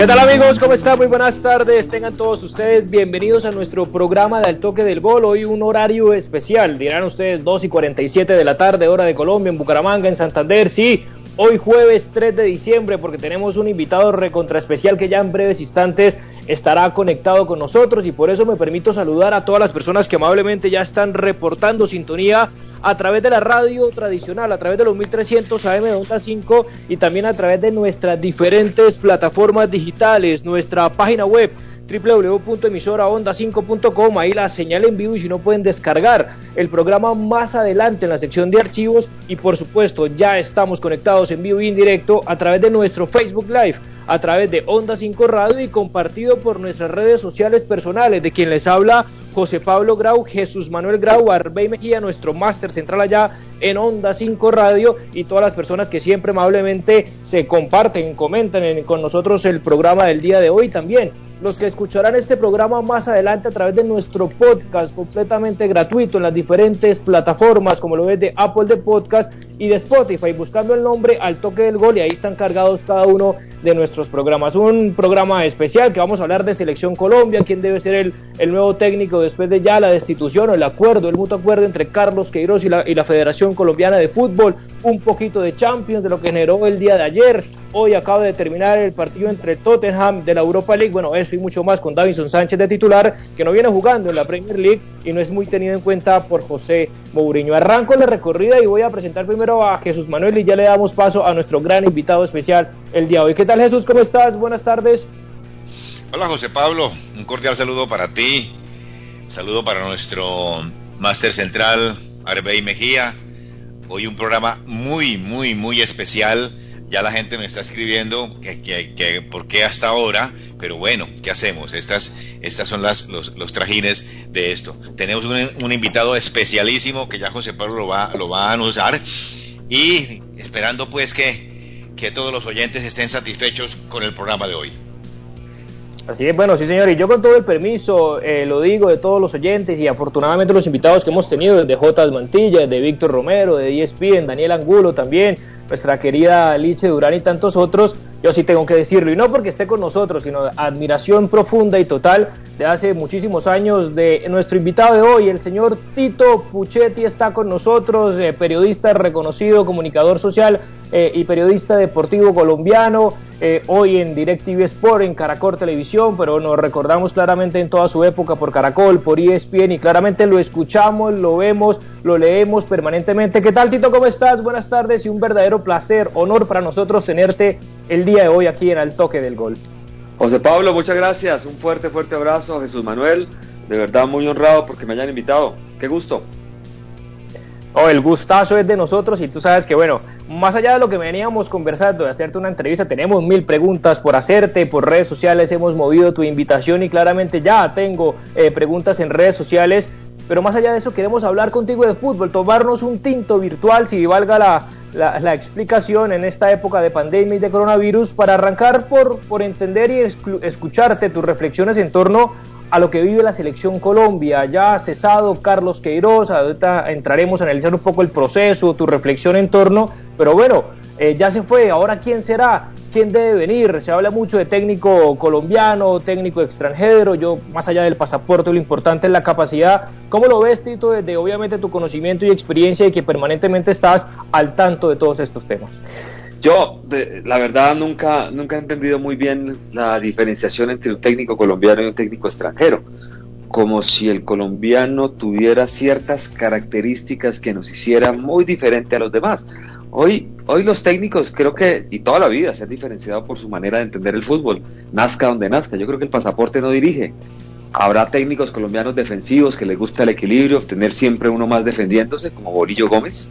¿Qué tal amigos? ¿Cómo están? Muy buenas tardes. Tengan todos ustedes bienvenidos a nuestro programa de Al Toque del Gol. Hoy un horario especial. Dirán ustedes 2 y 47 de la tarde, hora de Colombia, en Bucaramanga, en Santander. Sí, hoy jueves 3 de diciembre porque tenemos un invitado recontra especial que ya en breves instantes estará conectado con nosotros y por eso me permito saludar a todas las personas que amablemente ya están reportando sintonía a través de la radio tradicional, a través de los 1300 AM de Onda 5 y también a través de nuestras diferentes plataformas digitales, nuestra página web www.emisoraonda5.com, ahí la señal en vivo y si no pueden descargar el programa más adelante en la sección de archivos y por supuesto ya estamos conectados en vivo y en directo a través de nuestro Facebook Live, a través de Onda 5 Radio y compartido por nuestras redes sociales personales de quien les habla José Pablo Grau, Jesús Manuel Grau, Arbey Mejía, nuestro máster central allá en Onda 5 Radio y todas las personas que siempre amablemente se comparten, comentan con nosotros el programa del día de hoy también los que escucharán este programa más adelante a través de nuestro podcast completamente gratuito en las diferentes plataformas como lo ves de Apple de Podcast y de Spotify buscando el nombre al toque del gol y ahí están cargados cada uno de nuestros programas. Un programa especial que vamos a hablar de Selección Colombia, quién debe ser el, el nuevo técnico después de ya la destitución o el acuerdo, el mutuo acuerdo entre Carlos Queiroz y la, y la Federación Colombiana de Fútbol, un poquito de Champions, de lo que generó el día de ayer. Hoy acaba de terminar el partido entre Tottenham de la Europa League. Bueno, eso y mucho más con Davinson Sánchez de titular, que no viene jugando en la Premier League y no es muy tenido en cuenta por José Mourinho. Arranco la recorrida y voy a presentar primero a Jesús Manuel y ya le damos paso a nuestro gran invitado especial el día de hoy. ¿Qué tal Jesús? ¿Cómo estás? Buenas tardes. Hola José Pablo, un cordial saludo para ti, saludo para nuestro máster central Arbey Mejía. Hoy un programa muy, muy, muy especial. Ya la gente me está escribiendo que, que, que por qué hasta ahora, pero bueno, ¿qué hacemos? Estas, estas son las, los, los trajines de esto. Tenemos un, invitado especialísimo que ya José Pablo lo va, lo va a anunciar y esperando pues que, que todos los oyentes estén satisfechos con el programa de hoy. Así es, bueno, sí señor, y yo con todo el permiso eh, lo digo de todos los oyentes y afortunadamente los invitados que hemos tenido, de J. Mantilla, de Víctor Romero, de ESPN, Daniel Angulo también, nuestra querida Liche Durán y tantos otros, yo sí tengo que decirlo, y no porque esté con nosotros, sino admiración profunda y total de hace muchísimos años de nuestro invitado de hoy, el señor Tito Puchetti está con nosotros, eh, periodista reconocido, comunicador social eh, y periodista deportivo colombiano, eh, hoy en DirecTV Sport, en Caracol Televisión, pero nos recordamos claramente en toda su época por Caracol, por ESPN y claramente lo escuchamos, lo vemos, lo leemos permanentemente. ¿Qué tal Tito? ¿Cómo estás? Buenas tardes y un verdadero placer, honor para nosotros tenerte el día de hoy aquí en Al Toque del Gol. José Pablo, muchas gracias. Un fuerte, fuerte abrazo Jesús Manuel. De verdad muy honrado porque me hayan invitado. Qué gusto. Oh, el gustazo es de nosotros y tú sabes que, bueno, más allá de lo que veníamos conversando, de hacerte una entrevista, tenemos mil preguntas por hacerte, por redes sociales hemos movido tu invitación y claramente ya tengo eh, preguntas en redes sociales, pero más allá de eso queremos hablar contigo de fútbol, tomarnos un tinto virtual, si valga la, la, la explicación en esta época de pandemia y de coronavirus, para arrancar por, por entender y escucharte tus reflexiones en torno a lo que vive la selección Colombia. Ya ha cesado Carlos Queiroz, ahorita entraremos a analizar un poco el proceso, tu reflexión en torno, Pero bueno, eh, ya se fue, ahora quién será, quién debe venir. Se habla mucho de técnico colombiano, técnico extranjero. Yo, más allá del pasaporte, lo importante es la capacidad. ¿Cómo lo ves, Tito, desde obviamente tu conocimiento y experiencia y que permanentemente estás al tanto de todos estos temas? Yo, de, la verdad, nunca, nunca he entendido muy bien la diferenciación entre un técnico colombiano y un técnico extranjero. Como si el colombiano tuviera ciertas características que nos hicieran muy diferente a los demás. Hoy, hoy los técnicos creo que, y toda la vida, se han diferenciado por su manera de entender el fútbol, nazca donde nazca. Yo creo que el pasaporte no dirige. Habrá técnicos colombianos defensivos que les gusta el equilibrio, obtener siempre uno más defendiéndose, como Borillo Gómez.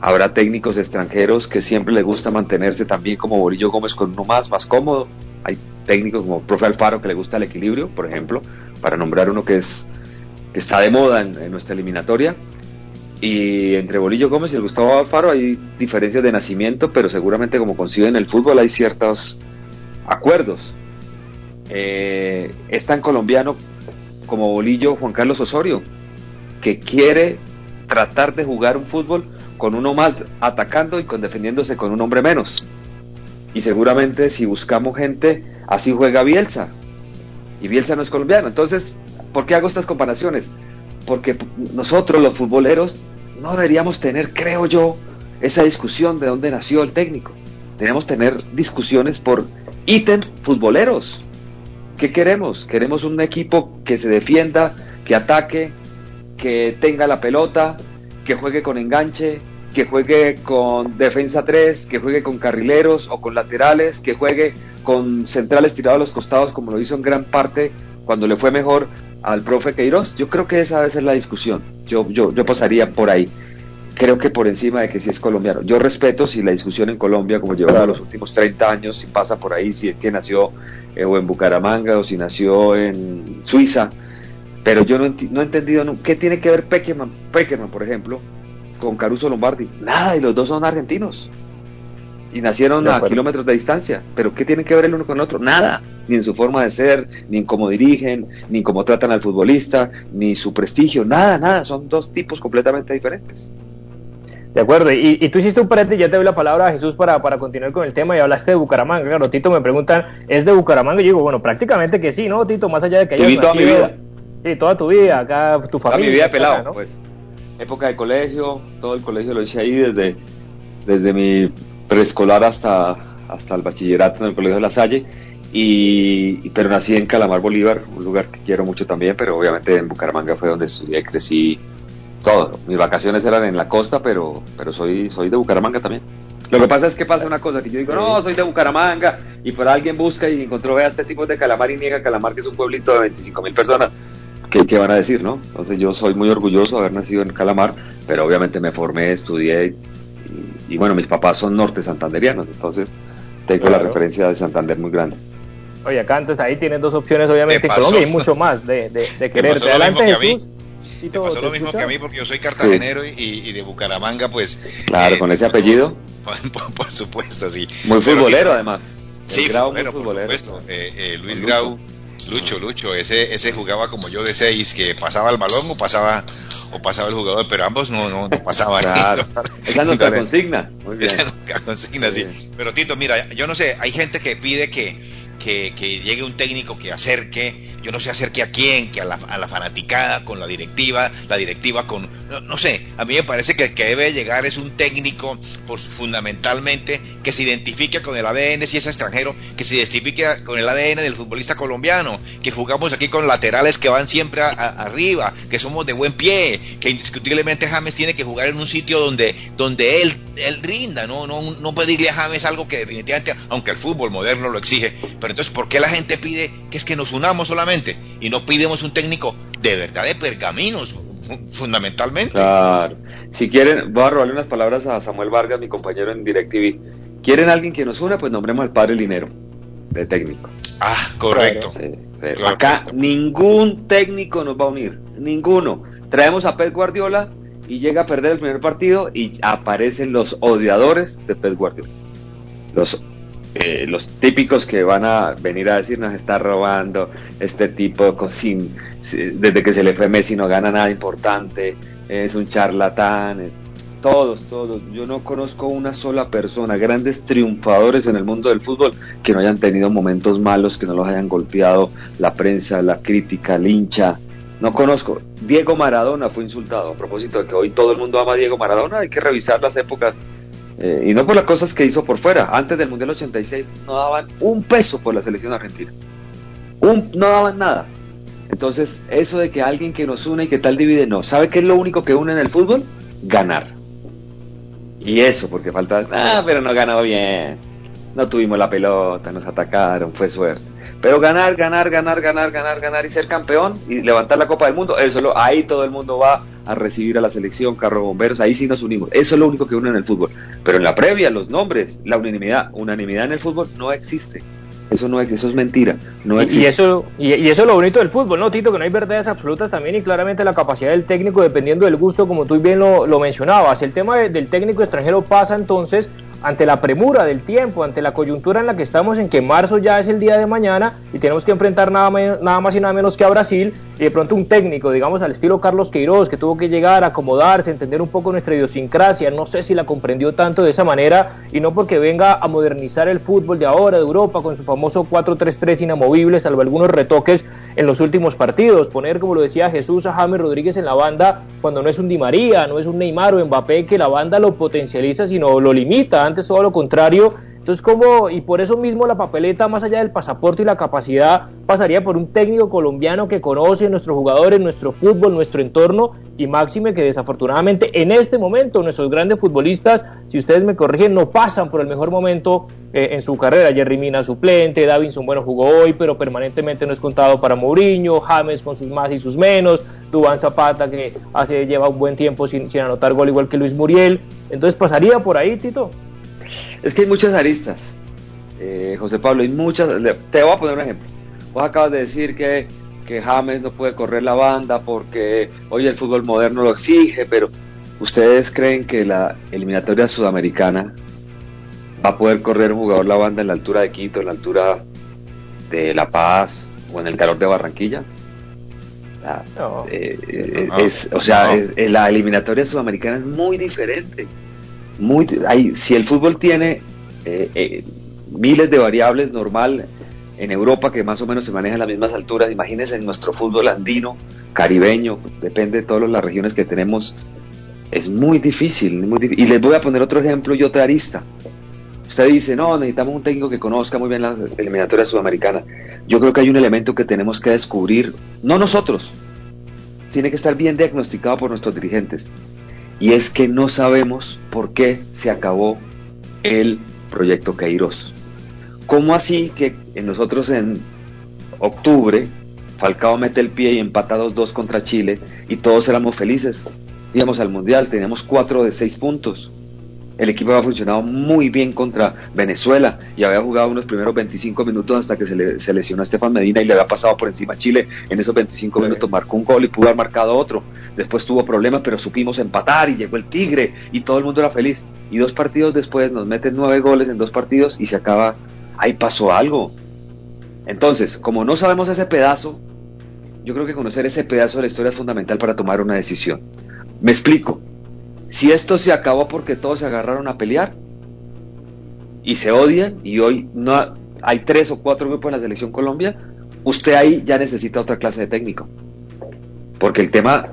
Habrá técnicos extranjeros que siempre les gusta mantenerse también como Borillo Gómez con uno más, más cómodo. Hay técnicos como Profe Alfaro que le gusta el equilibrio, por ejemplo, para nombrar uno que es que está de moda en, nuestra eliminatoria. Y entre Bolillo Gómez y el Gustavo Alfaro hay diferencias de nacimiento, pero seguramente como conciben el fútbol hay ciertos acuerdos. Eh, es tan colombiano como Bolillo Juan Carlos Osorio, que quiere tratar de jugar un fútbol con uno más atacando y con defendiéndose con un hombre menos. Y seguramente si buscamos gente, así juega Bielsa. Y Bielsa no es colombiano. Entonces, ¿por qué hago estas comparaciones? porque nosotros los futboleros no deberíamos tener, creo yo, esa discusión de dónde nació el técnico. Deberíamos tener discusiones por ítems futboleros. ¿Qué queremos? Queremos un equipo que se defienda, que ataque, que tenga la pelota, que juegue con enganche, que juegue con defensa 3, que juegue con carrileros o con laterales, que juegue con centrales tirados a los costados como lo hizo en gran parte cuando le fue mejor al profe Queiroz. Yo creo que esa debe ser la discusión. Yo, yo, yo pasaría por ahí. Creo que por encima de que si es colombiano. Yo respeto si la discusión en Colombia, como lleva los últimos 30 años, si pasa por ahí, si es que nació eh, o en Bucaramanga o si nació en Suiza. Pero yo no, he entendido no, qué tiene que ver Peckerman, Peckerman, por ejemplo, con Caruso Lombardi. Nada, y los dos son argentinos y nacieron a kilómetros de distancia. Pero ¿qué tiene que ver el uno con el otro? Nada. Ni en su forma de ser, ni en cómo dirigen, ni en cómo tratan al futbolista, ni su prestigio. Nada, nada. Son dos tipos completamente diferentes. De acuerdo, y, y tú hiciste un paréntesis, ya te doy la palabra a Jesús para, para continuar con el tema y hablaste de Bucaramanga. Claro, Tito me preguntan, ¿es de Bucaramanga? Y yo digo, bueno, prácticamente que sí, ¿no, Tito? Más allá de que hayas toda mi vida. Sí, toda tu vida, acá tu familia. Toda mi vida pelado, ¿no? pues. Época de colegio, todo el colegio lo hice ahí desde, desde mi preescolar hasta, hasta el bachillerato en el Colegio de La Salle. Y, pero nací en Calamar Bolívar, un lugar que quiero mucho también, pero obviamente en Bucaramanga fue donde estudié, crecí todo. Mis vacaciones eran en la costa, pero, pero soy, soy de Bucaramanga también. Lo que pasa es que pasa una cosa, que yo digo, no, soy de Bucaramanga, y por alguien busca y encontró, vea, este tipo de Calamar y niega Calamar, que es un pueblito de 25 mil personas. ¿Qué, ¿Qué, van a decir, no? Entonces yo soy muy orgulloso de haber nacido en Calamar, pero obviamente me formé, estudié y, y bueno, mis papás son norte santanderianos, entonces tengo claro. la referencia de Santander muy grande. Oye, acá entonces ahí tienes dos opciones, obviamente, en Colombia y mucho más de, de, de quererte. Adelante, Jesús. Me pasó lo mismo que a mí porque yo soy cartagenero sí. y, y, de Bucaramanga, pues. Claro, eh, con ese apellido. Por, por, supuesto, sí. Muy futbolero, además. Sí, Grau, futbolero, por supuesto. Eh, eh, Luis Grau, Lucho, Lucho, ese, ese jugaba como yo de seis, que pasaba el balón o pasaba o pasaba el jugador, pero ambos no, no, no pasaban. Claro. Esa es nuestra consigna. Muy bien. Esa es nuestra consigna, sí. Pero Tito, mira, yo no sé, hay gente que pide que, que, que, llegue un técnico que acerque, yo no sé acerque a quién, que a la, a la fanaticada, con la directiva, la directiva con, no, no, sé, a mí me parece que el que debe llegar es un técnico, pues fundamentalmente, que se identifique con el ADN, si es extranjero, que se identifique con el ADN del futbolista colombiano, que jugamos aquí con laterales que van siempre a, arriba, que somos de buen pie, que indiscutiblemente James tiene que jugar en un sitio donde, donde él, él rinda, no, no, no pedirle a James algo que definitivamente, aunque el fútbol moderno lo exige, entonces, ¿por qué la gente pide que es que nos unamos solamente y no pidemos un técnico de verdad de pergaminos, fundamentalmente? Claro. Si quieren, voy a robarle unas palabras a Samuel Vargas, mi compañero en DirecTV. ¿Quieren alguien que nos una? Pues nombremos al padre Linero, de técnico. Ah, correcto. Sí, sí. Claro, Acá correcto. ningún técnico nos va a unir, ninguno. Traemos a Pep Guardiola y llega a perder el primer partido y aparecen los odiadores de Pep Guardiola. Los eh, los típicos que van a venir a decir nos está robando este tipo sin, desde que se le fue Messi no gana nada importante es un charlatán Todos, todos. Yo no conozco una sola persona, grandes triunfadores en el mundo del fútbol, que no hayan tenido momentos malos, que no los hayan golpeado la prensa, la crítica, el hincha. No conozco. Diego Maradona fue insultado. A propósito de que hoy todo el mundo ama a Diego Maradona, hay que revisar las épocas. Eh, y no por las cosas que hizo por fuera. Antes del Mundial 86 no daban un peso por la selección argentina. Un, no daban nada. Entonces, eso de que alguien que nos une y que tal divide, no. ¿Sabe qué es lo único que une en el fútbol? Ganar. Y eso, porque falta, ah, pero no ganó bien. No tuvimos la pelota, nos atacaron, fue suerte. Pero ganar, ganar, ganar, ganar, ganar, ganar y ser campeón y levantar la Copa del Mundo, eso lo, ahí todo el mundo va a recibir a la selección, carro bomberos, ahí sí nos unimos. Eso es lo único que une en el fútbol. Pero en la previa, los nombres, la unanimidad, unanimidad en el fútbol no existe. Eso no es, eso es mentira. No Y- existe. Y eso, y, y eso es lo bonito del fútbol, ¿no, Tito? Que no hay verdades absolutas también y claramente la capacidad del técnico dependiendo del gusto, como tú bien lo, lo mencionabas. El tema de- del técnico extranjero pasa entonces ante la premura del tiempo, ante la coyuntura en la que estamos, en que marzo ya es el día de mañana y tenemos que enfrentar nada, nada más y nada menos que a Brasil, y de pronto un técnico, digamos al estilo Carlos Queiroz, que tuvo que llegar, acomodarse, entender un poco nuestra idiosincrasia, no sé si la comprendió tanto de esa manera, y no porque venga a modernizar el fútbol de ahora, de Europa, con su famoso 4-3-3 inamovible, salvo algunos retoques en los últimos partidos, poner, como lo decía Jesús, a James Rodríguez en la banda cuando no es un Di María, no es un Neymar o Mbappé, que la banda lo potencializa, sino lo limita, antes todo lo contrario, entonces, como, y por eso mismo la papeleta, más allá del pasaporte y la capacidad, pasaría por un técnico colombiano que conoce nuestros jugadores, nuestro fútbol, nuestro entorno, y máxime que desafortunadamente en este momento nuestros grandes futbolistas, si ustedes me corrigen, no pasan por el mejor momento eh, en su carrera. Jerry Mina suplente, Davinson bueno jugó hoy, pero permanentemente no es contado para Mourinho, James con sus más y sus menos, Dubán Zapata que hace, lleva un buen tiempo sin, sin anotar gol igual que Luis Muriel. Entonces pasaría por ahí, Tito. Es que hay muchas aristas, eh, José Pablo, hay muchas. le- Te voy a poner un ejemplo. Vos acabas de decir que, que James no puede correr la banda porque hoy el fútbol moderno lo exige, pero ¿ustedes creen que la eliminatoria sudamericana va a poder correr un jugador la banda en la altura de Quito, en la altura de La Paz o en el calor de Barranquilla? Ah, No. eh, No, es, o sea, no. es- la eliminatoria sudamericana es muy diferente. Muy, hay, si el fútbol tiene eh, eh, miles de variables normal en Europa que más o menos se maneja a las mismas alturas, imagínense en nuestro fútbol andino, caribeño, depende de todas las regiones que tenemos, es muy difícil, muy difí- Y les voy a poner otro ejemplo y otra arista. Usted dice, no, necesitamos un técnico que conozca muy bien la eliminatoria sudamericana. Yo creo que hay un elemento que tenemos que descubrir, no nosotros, tiene que estar bien diagnosticado por nuestros dirigentes. Y es que no sabemos por qué se acabó el proyecto Queiroz. ¿Cómo así que nosotros en octubre Falcao mete el pie y empata 2-2 contra Chile y todos éramos felices? Íbamos al Mundial, teníamos 4 de 6 puntos. El equipo había funcionado muy bien contra Venezuela y había jugado unos primeros 25 minutos hasta que se, le, se lesionó a Estefan Medina y le había pasado por encima a Chile. En esos 25 minutos marcó un gol y pudo haber marcado otro. Después tuvo problemas, pero supimos empatar y llegó el Tigre y todo el mundo era feliz. Y dos partidos después nos meten nueve goles en dos partidos y se acaba. Ahí pasó algo. Entonces, como no sabemos ese pedazo, yo creo que conocer ese pedazo de la historia es fundamental para tomar una decisión. Me explico. Si esto se acabó porque todos se agarraron a pelear y se odian y hoy no ha- hay tres o cuatro grupos en la selección Colombia, usted ahí ya necesita otra clase de técnico. Porque el tema,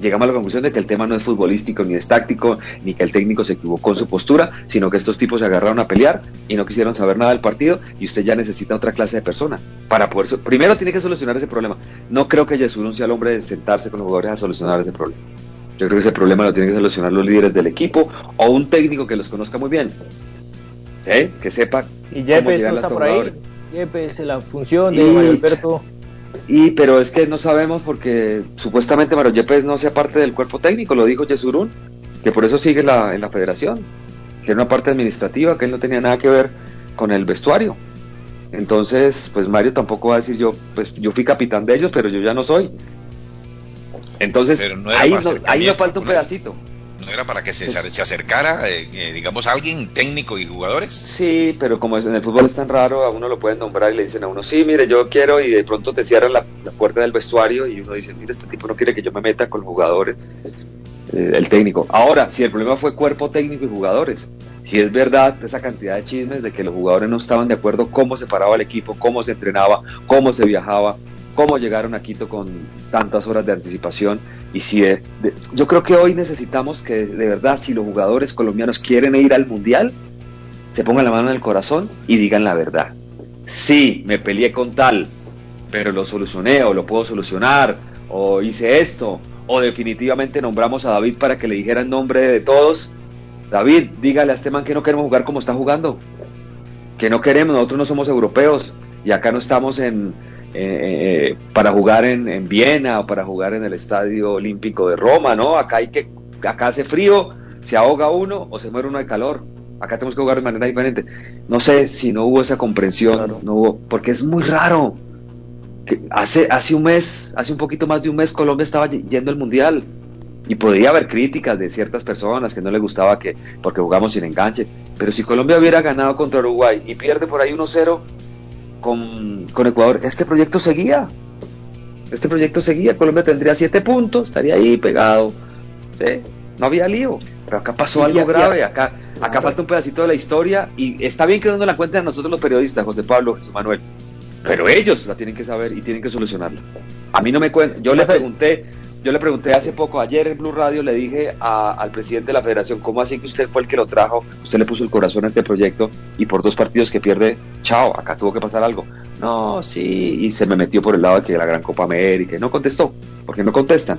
llegamos a la conclusión de que el tema no es futbolístico ni es táctico, ni que el técnico se equivocó en su postura, sino que estos tipos se agarraron a pelear y no quisieron saber nada del partido y usted ya necesita otra clase de persona para poder... Primero tiene que solucionar ese problema. No creo que Yesurún sea el hombre de sentarse con los jugadores a solucionar ese problema. Yo creo que ese problema lo tienen que solucionar los líderes del equipo o un técnico que los conozca muy bien. ¿Sí? Que sepa Y cómo Yepes no está por ahí. Yepes, la función de Y- Mario Alberto. Y, pero es que no sabemos porque supuestamente Mario Yepes no sea parte del cuerpo técnico, lo dijo Yesurún, que por eso sigue la, en la federación, que era una parte administrativa, que él no tenía nada que ver con el vestuario. Entonces, pues Mario tampoco va a decir yo, pues yo fui capitán de ellos, pero yo ya no soy. Entonces, no ahí, no- ahí nos falta un pedacito. ¿No era para que se, se acercara, eh, eh, digamos, alguien técnico y jugadores? Sí, pero como es- en el fútbol es tan raro, a uno lo pueden nombrar y le dicen a uno, sí, mire, yo quiero, y de pronto te cierran la, la puerta del vestuario y uno dice, mire, este tipo no quiere que yo me meta con los jugadores. eh, el técnico. Ahora, si el problema fue cuerpo técnico y jugadores, si es verdad esa cantidad de chismes de que los jugadores no estaban de acuerdo cómo se paraba el equipo, cómo se entrenaba, cómo se viajaba, cómo llegaron a Quito con tantas horas de anticipación. Y si yo creo que hoy necesitamos que de verdad, si los jugadores colombianos quieren ir al mundial, se pongan la mano en el corazón y digan la verdad. Sí, me peleé con tal, pero lo solucioné o lo puedo solucionar, o hice esto, o definitivamente nombramos a David para que le dijera el nombre de todos. David, dígale a este man que no queremos jugar como está jugando, que no queremos, nosotros no somos europeos y acá no estamos en, eh, eh, para jugar en, Viena o para jugar en el Estadio Olímpico de Roma, ¿no? Acá hay que, acá hace frío, se ahoga uno o se muere uno de calor. Acá tenemos que jugar de manera diferente. No sé si no hubo esa comprensión, no hubo, porque es muy raro. Que hace, hace un mes, hace un poquito más de un mes, Colombia estaba yendo al mundial y podría haber críticas de ciertas personas que no le gustaba que porque jugamos sin enganche. Pero si Colombia hubiera ganado contra Uruguay y pierde por ahí 1-0, con, Ecuador, este proyecto seguía. Este proyecto seguía, Colombia tendría siete puntos, estaría ahí pegado. No había lío. Pero acá pasó algo grave, acá, acá falta un pedacito de la historia y está bien que no la cuenten a nosotros los periodistas, José Pablo, Jesús Manuel. Pero ellos la tienen que saber y tienen que solucionarla. A mí no me cuentan. Yo le pregunté, yo le pregunté hace poco, ayer en Blue Radio, le dije al presidente de la federación, ¿cómo así que usted fue el que lo trajo? Usted le puso el corazón a este proyecto y por dos partidos que pierde, chao, acá tuvo que pasar algo. No, sí, y se me metió por el lado de que la Gran Copa América, no contestó, porque no contestan,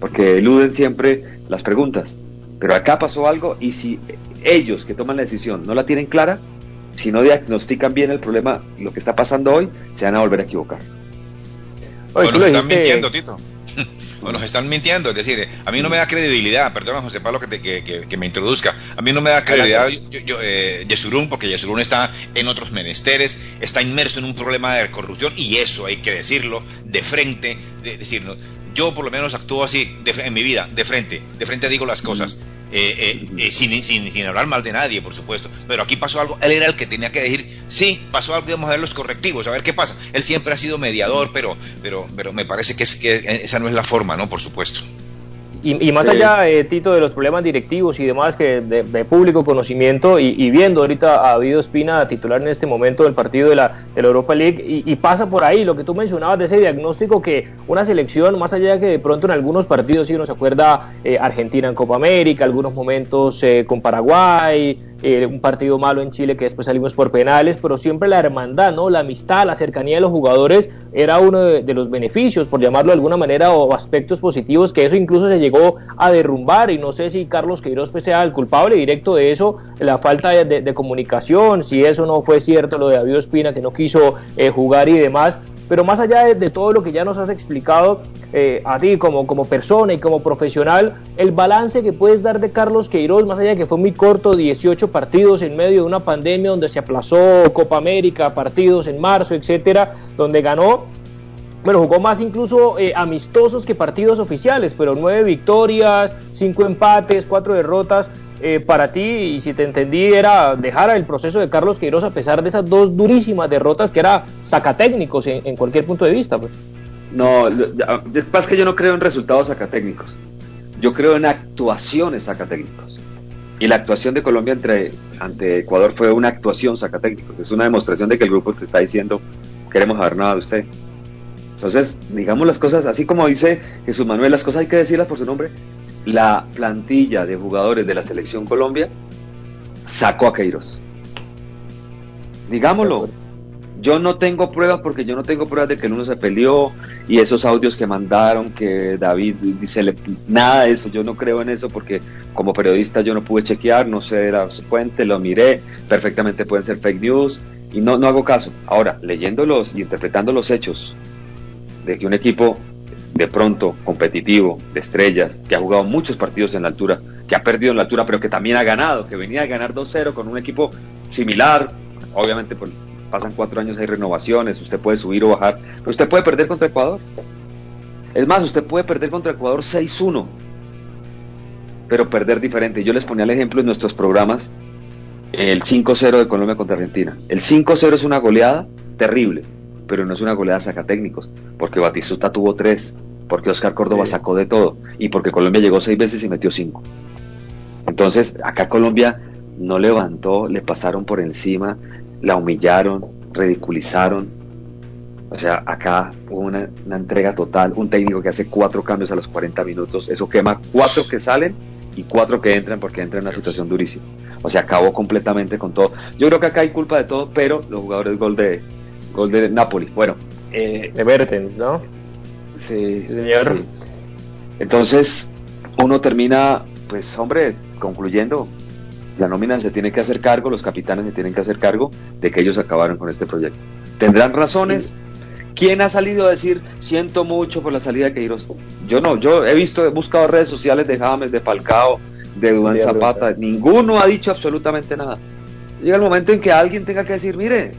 porque eluden siempre las preguntas. Pero acá pasó algo y si ellos que toman la decisión no la tienen clara, si no diagnostican bien el problema, lo que está pasando hoy, se van a volver a equivocar. Oye, bueno, están mintiendo, Tito o nos están mintiendo. Es decir, a mí no me da credibilidad, perdona José Pablo que, que, me introduzca, a mí no me da credibilidad yo, eh, Yesurún, porque Yesurún está en otros menesteres, está inmerso en un problema de corrupción y eso hay que decirlo de frente, de, decir, yo por lo menos actúo así en mi vida, de frente, de frente digo las cosas. Eh, eh, eh, sin, sin, sin, hablar mal de nadie, por supuesto. Pero aquí pasó algo, él era el que tenía que decir, sí, pasó algo, vamos a ver los correctivos, a ver qué pasa. Él siempre ha sido mediador, pero, pero, pero me parece que, es, que esa no es la forma, ¿no? Por supuesto. Y, más allá, eh, Tito, de los problemas directivos y demás que de, público conocimiento y, viendo ahorita a David Espina titular en este momento del partido de la, Europa League y, pasa por ahí lo que tú mencionabas de ese diagnóstico que una selección, más allá de que de pronto en algunos partidos, si uno se acuerda, eh, Argentina en Copa América, algunos momentos eh, con Paraguay, eh, un partido malo en Chile que después salimos por penales, pero siempre la hermandad, ¿no? La amistad, la cercanía de los jugadores era uno de, los beneficios, por llamarlo de alguna manera, o aspectos positivos, que eso incluso se llegó a derrumbar, y no sé si Carlos Queiroz pues, sea el culpable directo de eso, la falta de, comunicación, si eso no fue cierto, lo de David Espina, que no quiso eh, jugar y demás, pero más allá de, todo lo que ya nos has explicado eh, a ti como, como persona y como profesional, el balance que puedes dar de Carlos Queiroz, más allá de que fue muy corto, 18 partidos en medio de una pandemia donde se aplazó Copa América, partidos en marzo, etcétera, donde ganó bueno, jugó más incluso eh, amistosos que partidos oficiales, pero nueve victorias, cinco empates, cuatro derrotas. Eh, para ti, y si te entendí, era dejar el proceso de Carlos Queiroz a pesar de esas dos durísimas derrotas que era sacatécnicos en, en cualquier punto de vista. Pues. No, es que yo no creo en resultados sacatécnicos. Yo creo en actuaciones sacatécnicos. Y la actuación de Colombia entre, ante Ecuador fue una actuación sacatécnicos. Es una demostración de que el grupo te está diciendo, queremos saber nada de usted. Entonces, digamos las cosas, así como dice Jesús Manuel, las cosas hay que decirlas por su nombre la plantilla de jugadores de la selección Colombia sacó a Queiroz. Digámoslo, yo no tengo pruebas porque yo no tengo pruebas de que el uno se peleó y esos audios que mandaron que David dice nada de eso, yo no creo en eso porque como periodista yo no pude chequear, no sé era su fuente, lo miré, perfectamente pueden ser fake news y no, no hago caso. Ahora, leyéndolos y interpretando los hechos de que un equipo de pronto competitivo, de estrellas, que ha jugado muchos partidos en la altura, que ha perdido en la altura, pero que también ha ganado, que venía a ganar 2-0 con un equipo similar. Obviamente pues, pasan cuatro años, hay renovaciones, usted puede subir o bajar, pero usted puede perder contra Ecuador. Es más, usted puede perder contra Ecuador 6-1, pero perder diferente. Yo les ponía el ejemplo en nuestros programas, el 5-0 de Colombia contra Argentina. El 5-0 es una goleada terrible, pero no es una goleada saca técnicos, porque Batistuta tuvo tres porque Oscar Córdoba sacó de todo y porque Colombia llegó seis veces y metió cinco. Entonces, acá Colombia no levantó, le pasaron por encima, la humillaron, ridiculizaron. O sea, acá hubo una, una entrega total, un técnico que hace cuatro cambios a los 40 minutos, eso quema cuatro que salen y cuatro que entran porque entran en una situación durísima. O sea, acabó completamente con todo. Yo creo que acá hay culpa de todo, pero los jugadores gol de gol de Napoli. Bueno, eh, de ¿no? Sí, señor. Entonces, uno termina, pues, hombre, concluyendo, la nómina se tiene que hacer cargo, los capitanes se tienen que hacer cargo de que ellos acabaron con este proyecto. ¿Tendrán razones? ¿Quién ha salido a decir siento mucho por la salida de Queiroz? Yo no, yo he visto, he buscado redes sociales de James, de Falcao, de Duván Zapata, ninguno ha dicho absolutamente nada. Llega el momento en que alguien tenga que decir, mire,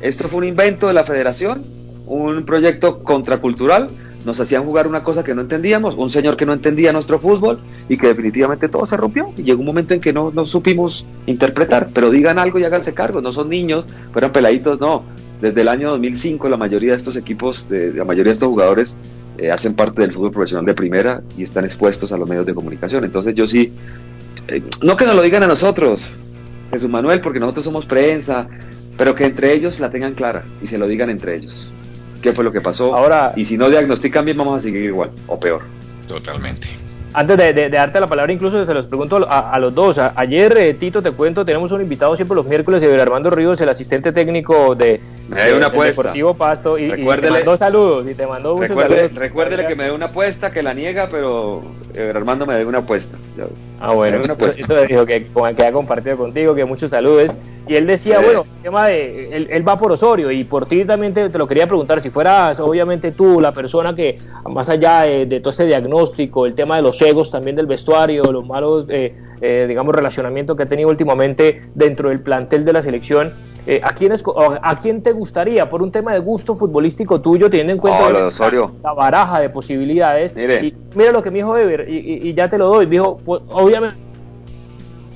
esto fue un invento de la federación, un proyecto contracultural, nos hacían jugar una cosa que no entendíamos, un señor que no entendía nuestro fútbol y que definitivamente todo se rompió y llegó un momento en que no, no supimos interpretar, pero digan algo y háganse cargo, no son niños, fueran peladitos, no. Desde el año 2005 la mayoría de estos equipos, de, la mayoría de estos jugadores eh, hacen parte del fútbol profesional de primera y están expuestos a los medios de comunicación. Entonces yo sí, eh, no que nos lo digan a nosotros, Jesús Manuel, porque nosotros somos prensa, pero que entre ellos la tengan clara y se lo digan entre ellos qué fue lo que pasó. Ahora, y si no diagnostican bien, vamos a seguir igual o peor. Totalmente. Antes de, darte la palabra, incluso se los pregunto a, los dos. ayer, eh, Tito, te cuento, tenemos un invitado siempre los miércoles, Armando Ríos, el asistente técnico de, me una apuesta. Deportivo Pasto, y, y, te mandó saludos. Y te mandó recuérdele, que me dé una apuesta, que la niega, pero Armando me dé una apuesta. Ah, bueno, una apuesta. eso, dijo que, que ha compartido contigo, que muchos saludos. Y él decía, bueno, el tema de, él, va por Osorio y por ti también te, lo quería preguntar, si fueras obviamente tú la persona que, más allá de, todo este diagnóstico, el tema de los egos también del vestuario, los malos, eh, eh, digamos, relacionamientos que ha tenido últimamente dentro del plantel de la selección, eh, ¿a, quién ¿a quién te gustaría, por un tema de gusto futbolístico tuyo, teniendo en cuenta la, baraja de posibilidades? Y mira lo que me dijo Ever, y, ya te lo doy, dijo, pues, obviamente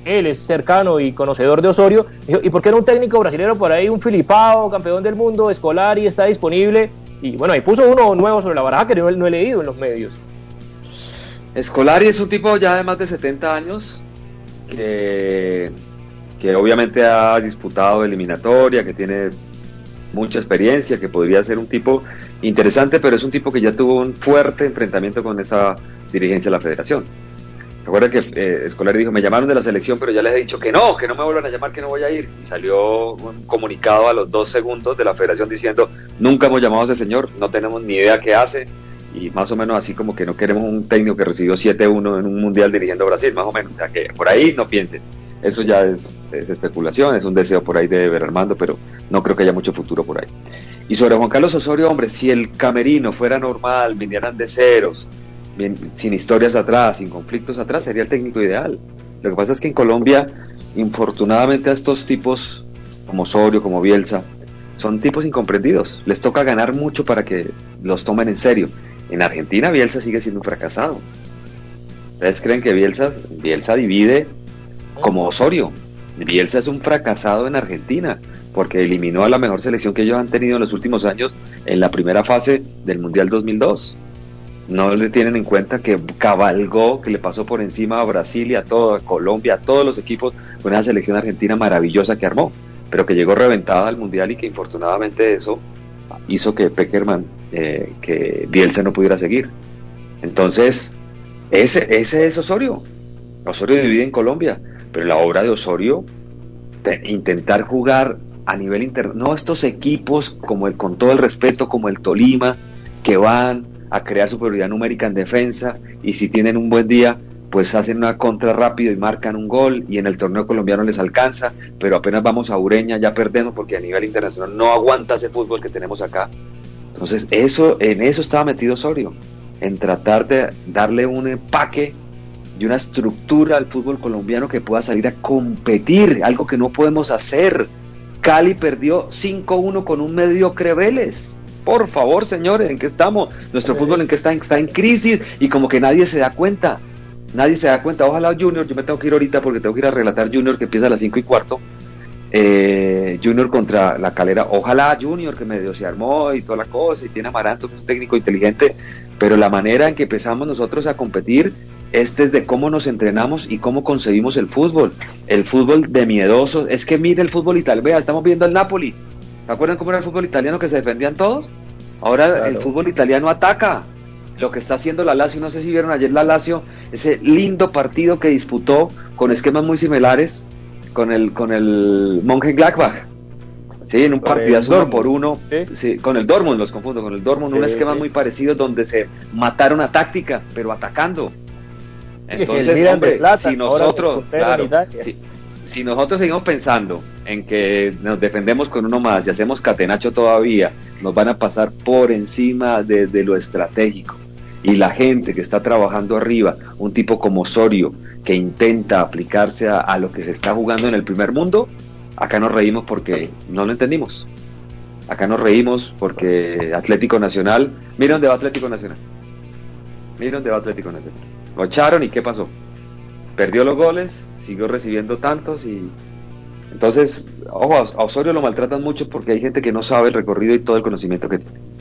él es cercano y conocedor de Osorio, ¿y por qué no un técnico brasileño por ahí, un Filipao, campeón del mundo, escolar y está disponible? Y bueno, ahí puso uno nuevo sobre la baraja que no, no he leído en los medios. Escolari es un tipo ya de más de 70 años que, que obviamente ha disputado eliminatoria, que tiene mucha experiencia, que podría ser un tipo interesante, pero es un tipo que ya tuvo un fuerte enfrentamiento con esa dirigencia de la federación. Recuerda que eh, Escolar dijo, me llamaron de la selección, pero ya les he dicho que no, que no me vuelvan a llamar, que no voy a ir. Y salió un comunicado a los dos segundos de la federación diciendo, nunca hemos llamado a ese señor, no tenemos ni idea qué hace. Y más o menos así como que no queremos un técnico que recibió 7-1 en un mundial dirigiendo Brasil, más o menos. O sea que por ahí no piensen. Eso ya es, especulación, es un deseo por ahí de ver Armando, pero no creo que haya mucho futuro por ahí. Y sobre Juan Carlos Osorio, hombre, si el camerino fuera normal, vinieran de ceros, sin historias atrás, sin conflictos atrás, sería el técnico ideal. Lo que pasa es que en Colombia, infortunadamente a estos tipos, como Osorio, como Bielsa, son tipos incomprendidos. Les toca ganar mucho para que los tomen en serio. En Argentina Bielsa sigue siendo un fracasado. ¿Ustedes creen que Bielsa, Bielsa divide como Osorio? Bielsa es un fracasado en Argentina porque eliminó a la mejor selección que ellos han tenido en los últimos años en la primera fase del Mundial 2002 no le tienen en cuenta que cabalgó, que le pasó por encima a Brasil y a toda Colombia, a todos los equipos, con esa selección argentina maravillosa que armó, pero que llegó reventada al Mundial y que infortunadamente eso hizo que Peckerman, eh, que Bielsa no pudiera seguir. Entonces, ese, ese es Osorio. Osorio divide en Colombia, pero la obra de Osorio, intentar jugar a nivel interno, no estos equipos como el, con todo el respeto, como el Tolima, que van, a crear superioridad numérica en defensa y si tienen un buen día pues hacen una contra rápido y marcan un gol y en el torneo colombiano les alcanza, pero apenas vamos a Ureña ya perdemos porque a nivel internacional no aguanta ese fútbol que tenemos acá. Entonces, eso en eso estaba metido Osorio, en tratar de darle un empaque y una estructura al fútbol colombiano que pueda salir a competir, algo que no podemos hacer. Cali perdió 5-1 con un mediocre Vélez. Por favor, señores, ¿en qué estamos? Nuestro fútbol en qué está, está en crisis y como que nadie se da cuenta. Nadie se da cuenta. Ojalá Junior, yo me tengo que ir ahorita porque tengo que ir a relatar Junior que empieza a las 5 y cuarto. eh, Junior contra la calera. Ojalá Junior, que medio se armó y toda la cosa, y tiene Amaranto, un técnico inteligente, pero la manera en que empezamos nosotros a competir es desde cómo nos entrenamos y cómo concebimos el fútbol. El fútbol de miedosos. Es que mire el fútbol italiano. Vea, estamos viendo el Napoli. ¿Se acuerdan cómo era el fútbol italiano que se defendían todos? Ahora el fútbol italiano ataca. Lo que está haciendo la Lazio, no sé si vieron ayer la Lazio, ese lindo partido que disputó con esquemas muy similares con el con el Mönchengladbach. Sí, en un partidazo por uno, ¿Sí? con el Dortmund, los confundo, con el Dortmund, un esquema muy parecido donde se mataron a táctica, pero atacando. Entonces, hombre, si nosotros, claro, si, si, nosotros seguimos pensando en que nos defendemos con uno más y hacemos catenacho todavía, nos van a pasar por encima de, de lo estratégico. Y la gente que está trabajando arriba, un tipo como Osorio, que intenta aplicarse a, a, lo que se está jugando en el primer mundo, acá nos reímos porque no lo entendimos. Acá nos reímos porque Atlético Nacional, mira dónde va Atlético Nacional. Mira dónde va Atlético Nacional. Lo echaron y ¿qué pasó? Perdió los goles, siguió recibiendo tantos y entonces, ojo, a Osorio lo maltratan mucho porque hay gente que no sabe el recorrido y todo el conocimiento que tiene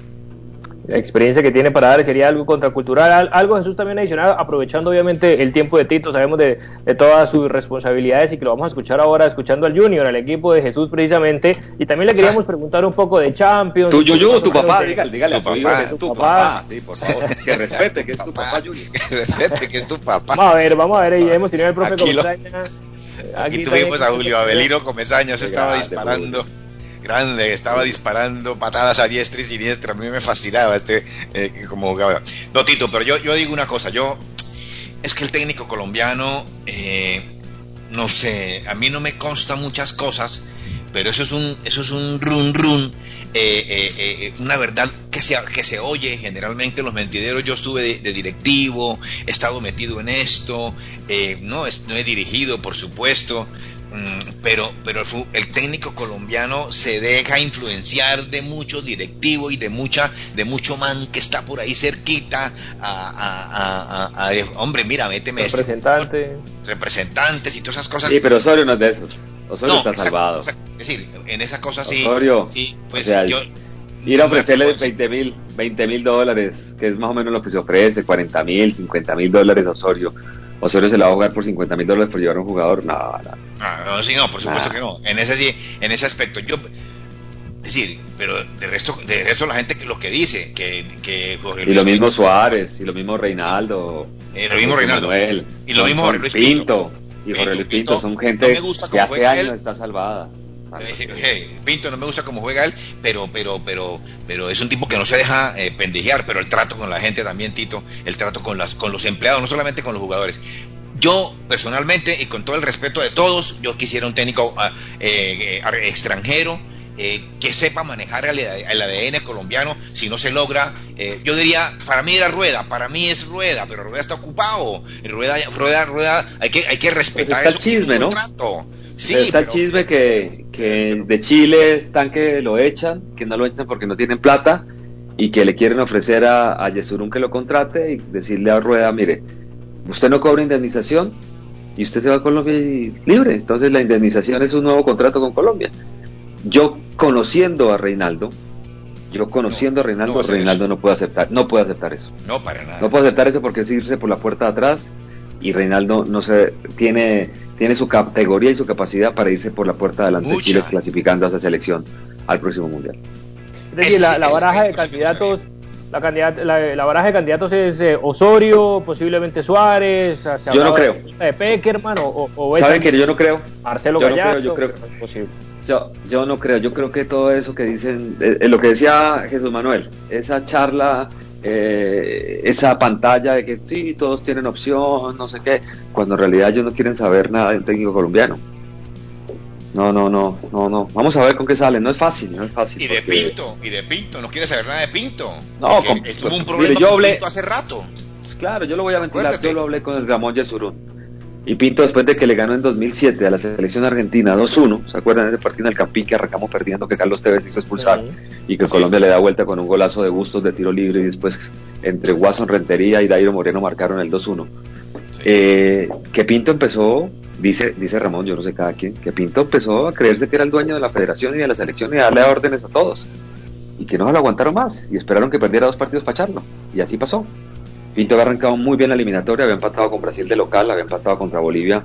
la experiencia que tiene para dar sería algo contracultural, algo Jesús también adicional, aprovechando obviamente el tiempo de Tito, sabemos de, de, todas sus responsabilidades y que lo vamos a escuchar ahora, escuchando al Junior, al equipo de Jesús precisamente, y también le queríamos preguntar un poco de Champions. Tu Yuyu, tu papá, dígale, dígale tu papá, tu, tu papá. sí, por favor, que respete que es tu papá, Junior. Que respete que es tu papá. Vamos a ver, vamos a ver, y hemos tenido el profe Aquí, lo, aquí, aquí tuvimos a Julio Avelino Comesaña, se estaba disparando grande, estaba disparando patadas a diestra y siniestra, a mí me fascinaba este eh, como jugaba. No, Tito, pero yo, yo digo una cosa, yo, es que el técnico colombiano, eh, no sé, a mí no me consta muchas cosas, pero eso es un, eso es un run run, eh, eh, una verdad que se, que se oye generalmente en los mentideros. Yo estuve de, de directivo, he estado metido en esto, no, es, no he dirigido, por supuesto, pero, pero el, el, técnico colombiano se deja influenciar de mucho directivo y de mucha, de mucho man que está por ahí cerquita a, a, a, a hombre, mira, méteme Representante. Esto, representantes y todas esas cosas. Sí, pero Osorio no es de esos. Osorio no, está esa, salvado. Esa, es decir, en esas cosas sí. Osorio, sí, pues o sea, yo. Ir a ofrecerle 20 mil 20 mil dólares, que es más o menos lo que se ofrece, 40 mil, 50 mil dólares a Osorio Osorio se la va a jugar por 50 mil dólares por llevar a un jugador, no, no. Ah, no, sí, no, por supuesto nah. que no. En ese sí, en ese aspecto, yo es decir, pero de resto, de resto la gente lo que dice, que, que Jorge Y lo mismo Suárez, y lo mismo Reinaldo, eh, lo mismo Reinaldo, Manuel, y lo mismo Jorge Luis Pinto, y Jorge Luis Pinto, son gente no que hace años él. está salvada. Hey, Pinto no me gusta como juega él, pero, pero, pero, pero es un tipo que no se deja eh, pendejear, pero el trato con la gente también, Tito, el trato con las, con los empleados, no solamente con los jugadores. Yo personalmente y con todo el respeto de todos, yo quisiera un técnico uh, eh, eh, extranjero eh, que sepa manejar el, el, ADN colombiano. Si no se logra, eh, yo diría, para mí era Rueda, para mí es Rueda, pero Rueda está ocupado. Rueda, Rueda, Rueda, hay que, hay que respetar pues está eso. El chisme, ¿no? Contrato. Sí, está el chisme que, que de Chile están que lo echan, que no lo echan porque no tienen plata y que le quieren ofrecer a, a Yesurún que lo contrate y decirle a Rueda, mire, usted no cobra indemnización y usted se va a Colombia y libre. Entonces la indemnización es un nuevo contrato con Colombia. Yo conociendo a Reinaldo, yo conociendo No, a Reinaldo, no Reinaldo no puede aceptar, no puede aceptar eso. No, para nada. No puede aceptar eso porque es irse por la puerta de atrás y Reinaldo no se tiene tiene su categoría y su capacidad para irse por la puerta de adelante de. Chile clasificando a esa selección al próximo mundial. Es decir, la, la baraja de candidatos, la, candidat la, la, baraja de candidatos es eh, Osorio, posiblemente Suárez, se yo no creo. De Peckerman o, o ¿Saben que yo no creo? Marcelo yo Gallardo, no creo, yo creo no es posible. Yo, yo no creo, yo creo que todo eso que dicen, eh, lo que decía Jesús Manuel, esa charla, eh, esa pantalla de que sí, todos tienen opción, no sé qué, cuando en realidad ellos no quieren saber nada del técnico colombiano. No, no, no, no, no. Vamos a ver con qué sale. No es fácil, no es fácil. Y de. Pinto, y de Pinto, no quiere saber nada de Pinto. No, con, un problema mire, yo hablé, Pinto hace rato. Claro, yo lo voy a ventilar. Acuérdate. Yo lo hablé con el Ramón Yesurún. Y Pinto, después de que le ganó en 2007 a la selección argentina 2-1, ¿se acuerdan de ese partido en el Campín que arrancamos perdiendo, que Carlos Tevez hizo expulsar uh -huh. y que sí, Colombia sí, le da vuelta con un golazo de Bustos de tiro libre y después entre Watson Rentería y Dairo Moreno marcaron el 2-1? Eh, que Pinto empezó dice, dice Ramón, yo no sé cada quien, que Pinto empezó a creerse que era el dueño de la federación y de la selección y a darle órdenes a todos. Y que no se lo aguantaron más y esperaron que perdiera dos partidos para echarlo. Y así pasó. Pinto había arrancado muy bien la eliminatoria, había empatado con Brasil de local, había empatado contra Bolivia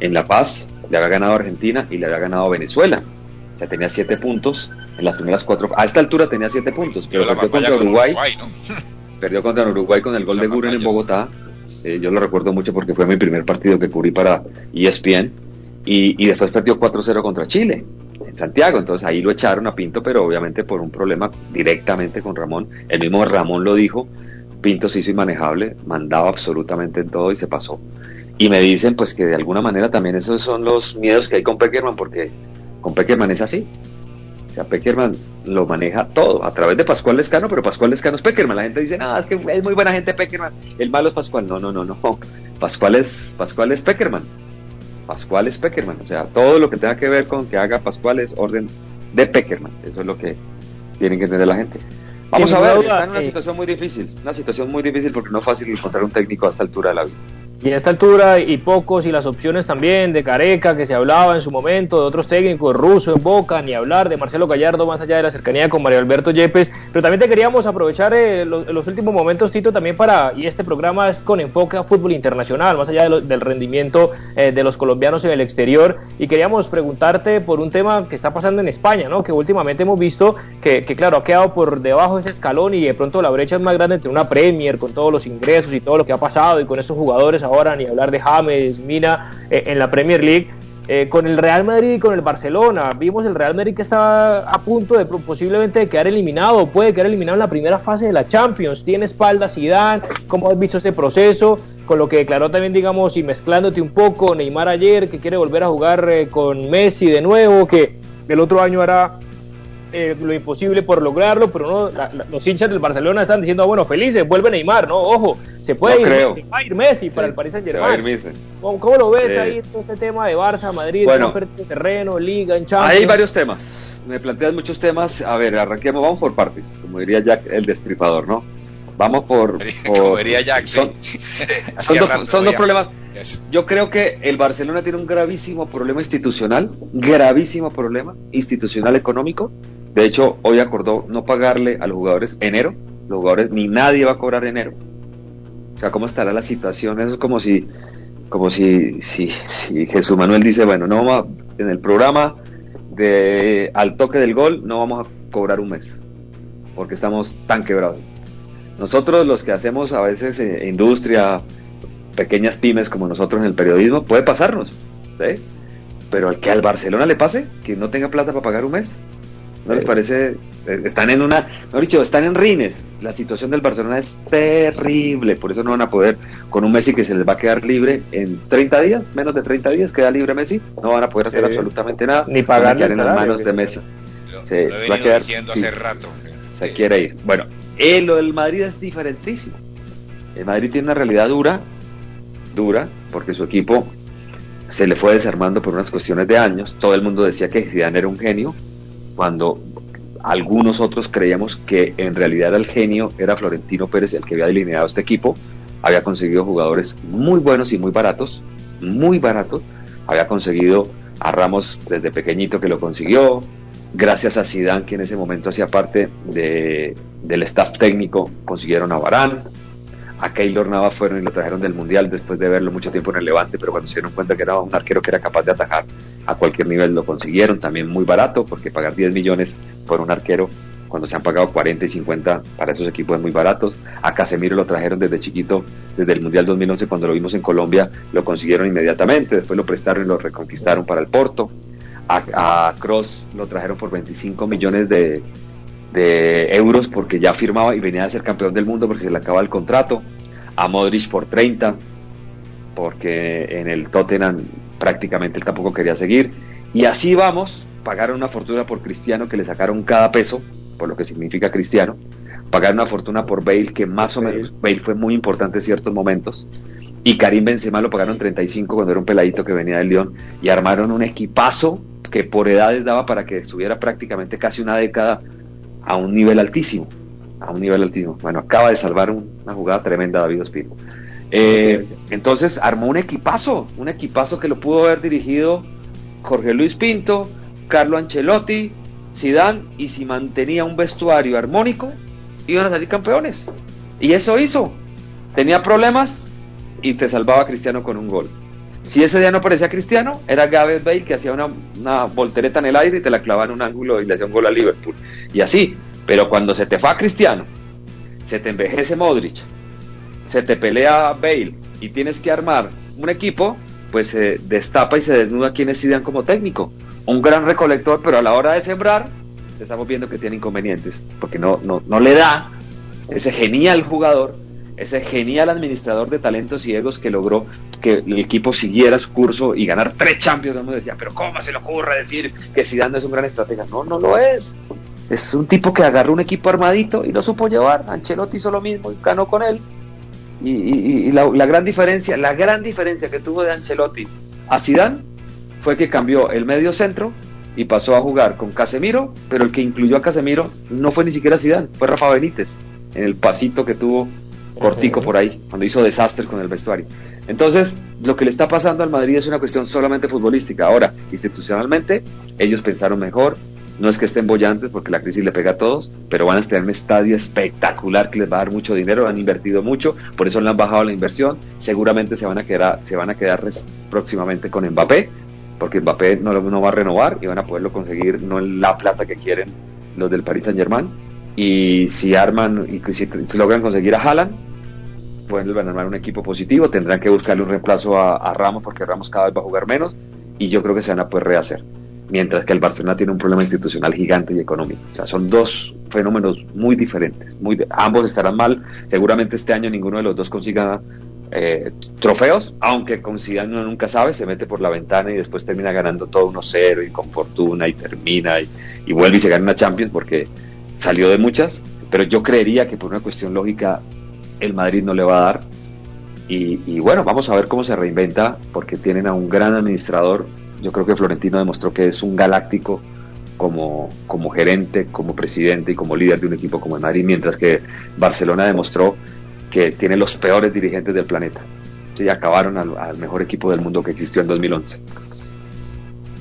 en La Paz, le había ganado a Argentina y le había ganado a Venezuela. O sea, tenía siete puntos en las primeras cuatro. A esta altura tenía siete puntos, pero perdió contra Uruguay. Perdió contra Uruguay con el gol de Guren en Bogotá. Eh, yo lo recuerdo mucho porque fue mi primer partido que cubrí para ESPN. Y, y después perdió 4-0 contra Chile en Santiago. Entonces ahí lo echaron a Pinto, pero obviamente por un problema directamente con Ramón. El mismo Ramón lo dijo. Pinto se hizo inmanejable, mandaba absolutamente en todo y se pasó. Y me dicen pues que de alguna manera también esos son los miedos que hay con Peckerman, porque con Peckerman es así. O sea, Peckerman lo maneja todo a través de Pascual Lescano, pero Pascual Lescano es Peckerman. La gente dice, no, es que es muy buena gente Peckerman, el malo es Pascual. No, no, no, no. Pascual es, Pascual es Peckerman. Pascual es Peckerman. O sea, todo lo que tenga que ver con que haga Pascual es orden de Peckerman. Eso es lo que tienen que entender la gente. Vamos a ver, está en una eh, situación muy difícil, una situación muy difícil porque no es fácil encontrar un técnico a esta altura de la vida. Y a esta altura, y pocos, y las opciones también de Careca, que se hablaba en su momento, de otros técnicos, Russo en Boca, ni hablar de Marcelo Gallardo, más allá de la cercanía con Mario Alberto Yepes. Pero también te queríamos aprovechar eh, los, últimos momentos, Tito, también para, y este programa es con enfoque a fútbol internacional, más allá del rendimiento eh, de los colombianos en el exterior. Y queríamos preguntarte por un tema que está pasando en España, ¿no? Que últimamente hemos visto que, que, claro, ha quedado por debajo de ese escalón y de pronto la brecha es más grande entre una Premier, con todos los ingresos y todo lo que ha pasado, y con esos jugadores ahora, ni hablar de James, Mina eh, en la Premier League. Eh, con el Real Madrid y con el Barcelona. Vimos el Real Madrid que está a punto de posiblemente de quedar eliminado, puede quedar eliminado en la primera fase de la Champions. Tiene espalda Zidane, ¿cómo has visto ese proceso? Con lo que declaró también, digamos, y mezclándote un poco, Neymar ayer, que quiere volver a jugar eh, con Messi de nuevo, que el otro año hará eh, lo imposible por lograrlo, pero no, los hinchas del Barcelona están diciendo, ah, bueno, felices, vuelve Neymar, ¿no? Ojo, se puede ir, Messi para el Paris Saint Germain. ¿Cómo, lo ves ahí todo este tema de Barça, Madrid, bueno, terreno, liga, en Champions? Hay varios temas, me planteas muchos temas, a ver, arranquemos, vamos por partes, como diría Jack el destripador, ¿no? Vamos por... Como diría Jack, son, son, dos, problemas. Yo creo que el Barcelona tiene un gravísimo problema institucional, gravísimo problema institucional económico, de hecho, hoy acordó no pagarle a los jugadores enero. Los jugadores, ni nadie va a cobrar enero. O sea, ¿cómo estará la situación? Eso es como si, como si, si, si Jesús Manuel dice, bueno, no vamos a, en el programa de al toque del gol no vamos a cobrar un mes, porque estamos tan quebrados. Nosotros los que hacemos a veces eh, industria, pequeñas pymes como nosotros en el periodismo, puede pasarnos, ¿sí? pero al que al Barcelona le pase, que no tenga plata para pagar un mes, ¿No les parece? Eh, están en una, no dicho, están en rines. La situación del Barcelona es terrible, por eso no van a poder, con un Messi que se les va a quedar libre en 30 días, menos de 30 días queda libre Messi, no van a poder hacer absolutamente nada. Ni pagarle en las manos de Messi. se va a quedar diciendo hace rato. Se quiere ir. Bueno, eh, lo del Madrid es diferentísimo. El Madrid tiene una realidad dura, dura, porque su equipo se le fue desarmando por unas cuestiones de años. Todo el mundo decía que Zidane era un genio, cuando algunos otros creíamos que en realidad el genio era Florentino Pérez el que había delineado este equipo, había conseguido jugadores muy buenos y muy baratos, muy baratos, había conseguido a Ramos desde pequeñito que lo consiguió, gracias a Zidane que en ese momento hacía parte de, del staff técnico, consiguieron a Barán, a Keylor Nava fueron y lo trajeron del Mundial después de verlo mucho tiempo en el Levante, pero cuando se dieron cuenta que era un arquero que era capaz de atajar a cualquier nivel, lo consiguieron también muy barato, porque pagar 10 millones por un arquero cuando se han pagado 40 y 50 para esos equipos muy baratos. A Casemiro lo trajeron desde chiquito, desde el Mundial 2011, cuando lo vimos en Colombia, lo consiguieron inmediatamente, después lo prestaron y lo reconquistaron para el Porto. A, Cross lo trajeron por 25 millones de, de euros porque ya firmaba y venía a ser campeón del mundo porque se le acaba el contrato. A Modric por 30 porque en el Tottenham prácticamente él tampoco quería seguir. Y así vamos, pagaron una fortuna por Cristiano que le sacaron cada peso, por lo que significa Cristiano. Pagaron una fortuna por Bale que más o menos, Bale fue muy importante en ciertos momentos. Y Karim Benzema lo pagaron 35 cuando era un peladito que venía del León y armaron un equipazo que por edades daba para que estuviera prácticamente casi una década a un nivel altísimo, a un nivel altísimo. Bueno, acaba de salvar una jugada tremenda David Ospino. Eh, entonces armó un equipazo, un equipazo que lo pudo haber dirigido Jorge Luis Pinto, Carlo Ancelotti, Zidane, y si mantenía un vestuario armónico, iban a salir campeones. Y eso hizo. Tenía problemas y te salvaba Cristiano con un gol. Si ese día no parecía Cristiano, era Gareth Bale que hacía una, voltereta en el aire y te la clavaba en un ángulo y le hacía un gol a Liverpool. Y así. Pero cuando se te fa Cristiano, se te envejece Modric, se te pelea Bale y tienes que armar un equipo, pues se destapa y se desnuda quién es Zidane como técnico. Un gran recolector, pero a la hora de sembrar, estamos viendo que tiene inconvenientes, porque no, no, no le da ese genial jugador, ese genial administrador de talentos y egos que logró que el equipo siguiera su curso y ganar tres Champions. Uno decía, pero ¿cómo se le ocurre decir que Zidane es un gran estratega? No, no lo es. Es un tipo que agarró un equipo armadito y lo supo llevar. Ancelotti hizo lo mismo y ganó con él. Y, y, y la, la, gran diferencia, la gran diferencia que tuvo de Ancelotti a Zidane fue que cambió el medio centro y pasó a jugar con Casemiro, pero el que incluyó a Casemiro no fue ni siquiera Zidane, fue Rafa Benítez en el pasito que tuvo cortico por ahí, cuando hizo desastres con el vestuario. Entonces, lo que le está pasando al Madrid es una cuestión solamente futbolística. Ahora, institucionalmente, ellos pensaron mejor, no es que estén bollantes porque la crisis le pega a todos, pero van a tener un estadio espectacular que les va a dar mucho dinero, han invertido mucho, por eso le han bajado la inversión. Seguramente se van a quedar, se van a quedar próximamente con Mbappé, porque Mbappé no, no va a renovar y van a poderlo conseguir no en la plata que quieren los del Paris Saint Germain. Y si arman y si, logran conseguir a Haaland, pueden armar un equipo positivo. Tendrán que buscarle un reemplazo a, a Ramos porque Ramos cada vez va a jugar menos y yo creo que se van a poder rehacer mientras que el Barcelona tiene un problema institucional gigante y económico. O sea, son dos fenómenos muy diferentes. Muy ambos estarán mal. Seguramente este año ninguno de los dos consiga eh, trofeos, aunque con Zidane uno nunca sabe, se mete por la ventana y después termina ganando todo 1-0 y con fortuna y termina y, y vuelve y se gana una Champions porque salió de muchas. Pero yo creería que por una cuestión lógica el Madrid no le va a dar. Y, y bueno, vamos a ver cómo se reinventa porque tienen a un gran administrador yo creo que Florentino demostró que es un galáctico como, como gerente, como presidente y como líder de un equipo como el Madrid, mientras que Barcelona demostró que tiene los peores dirigentes del planeta. Sí, acabaron al, al mejor equipo del mundo que existió en 2011.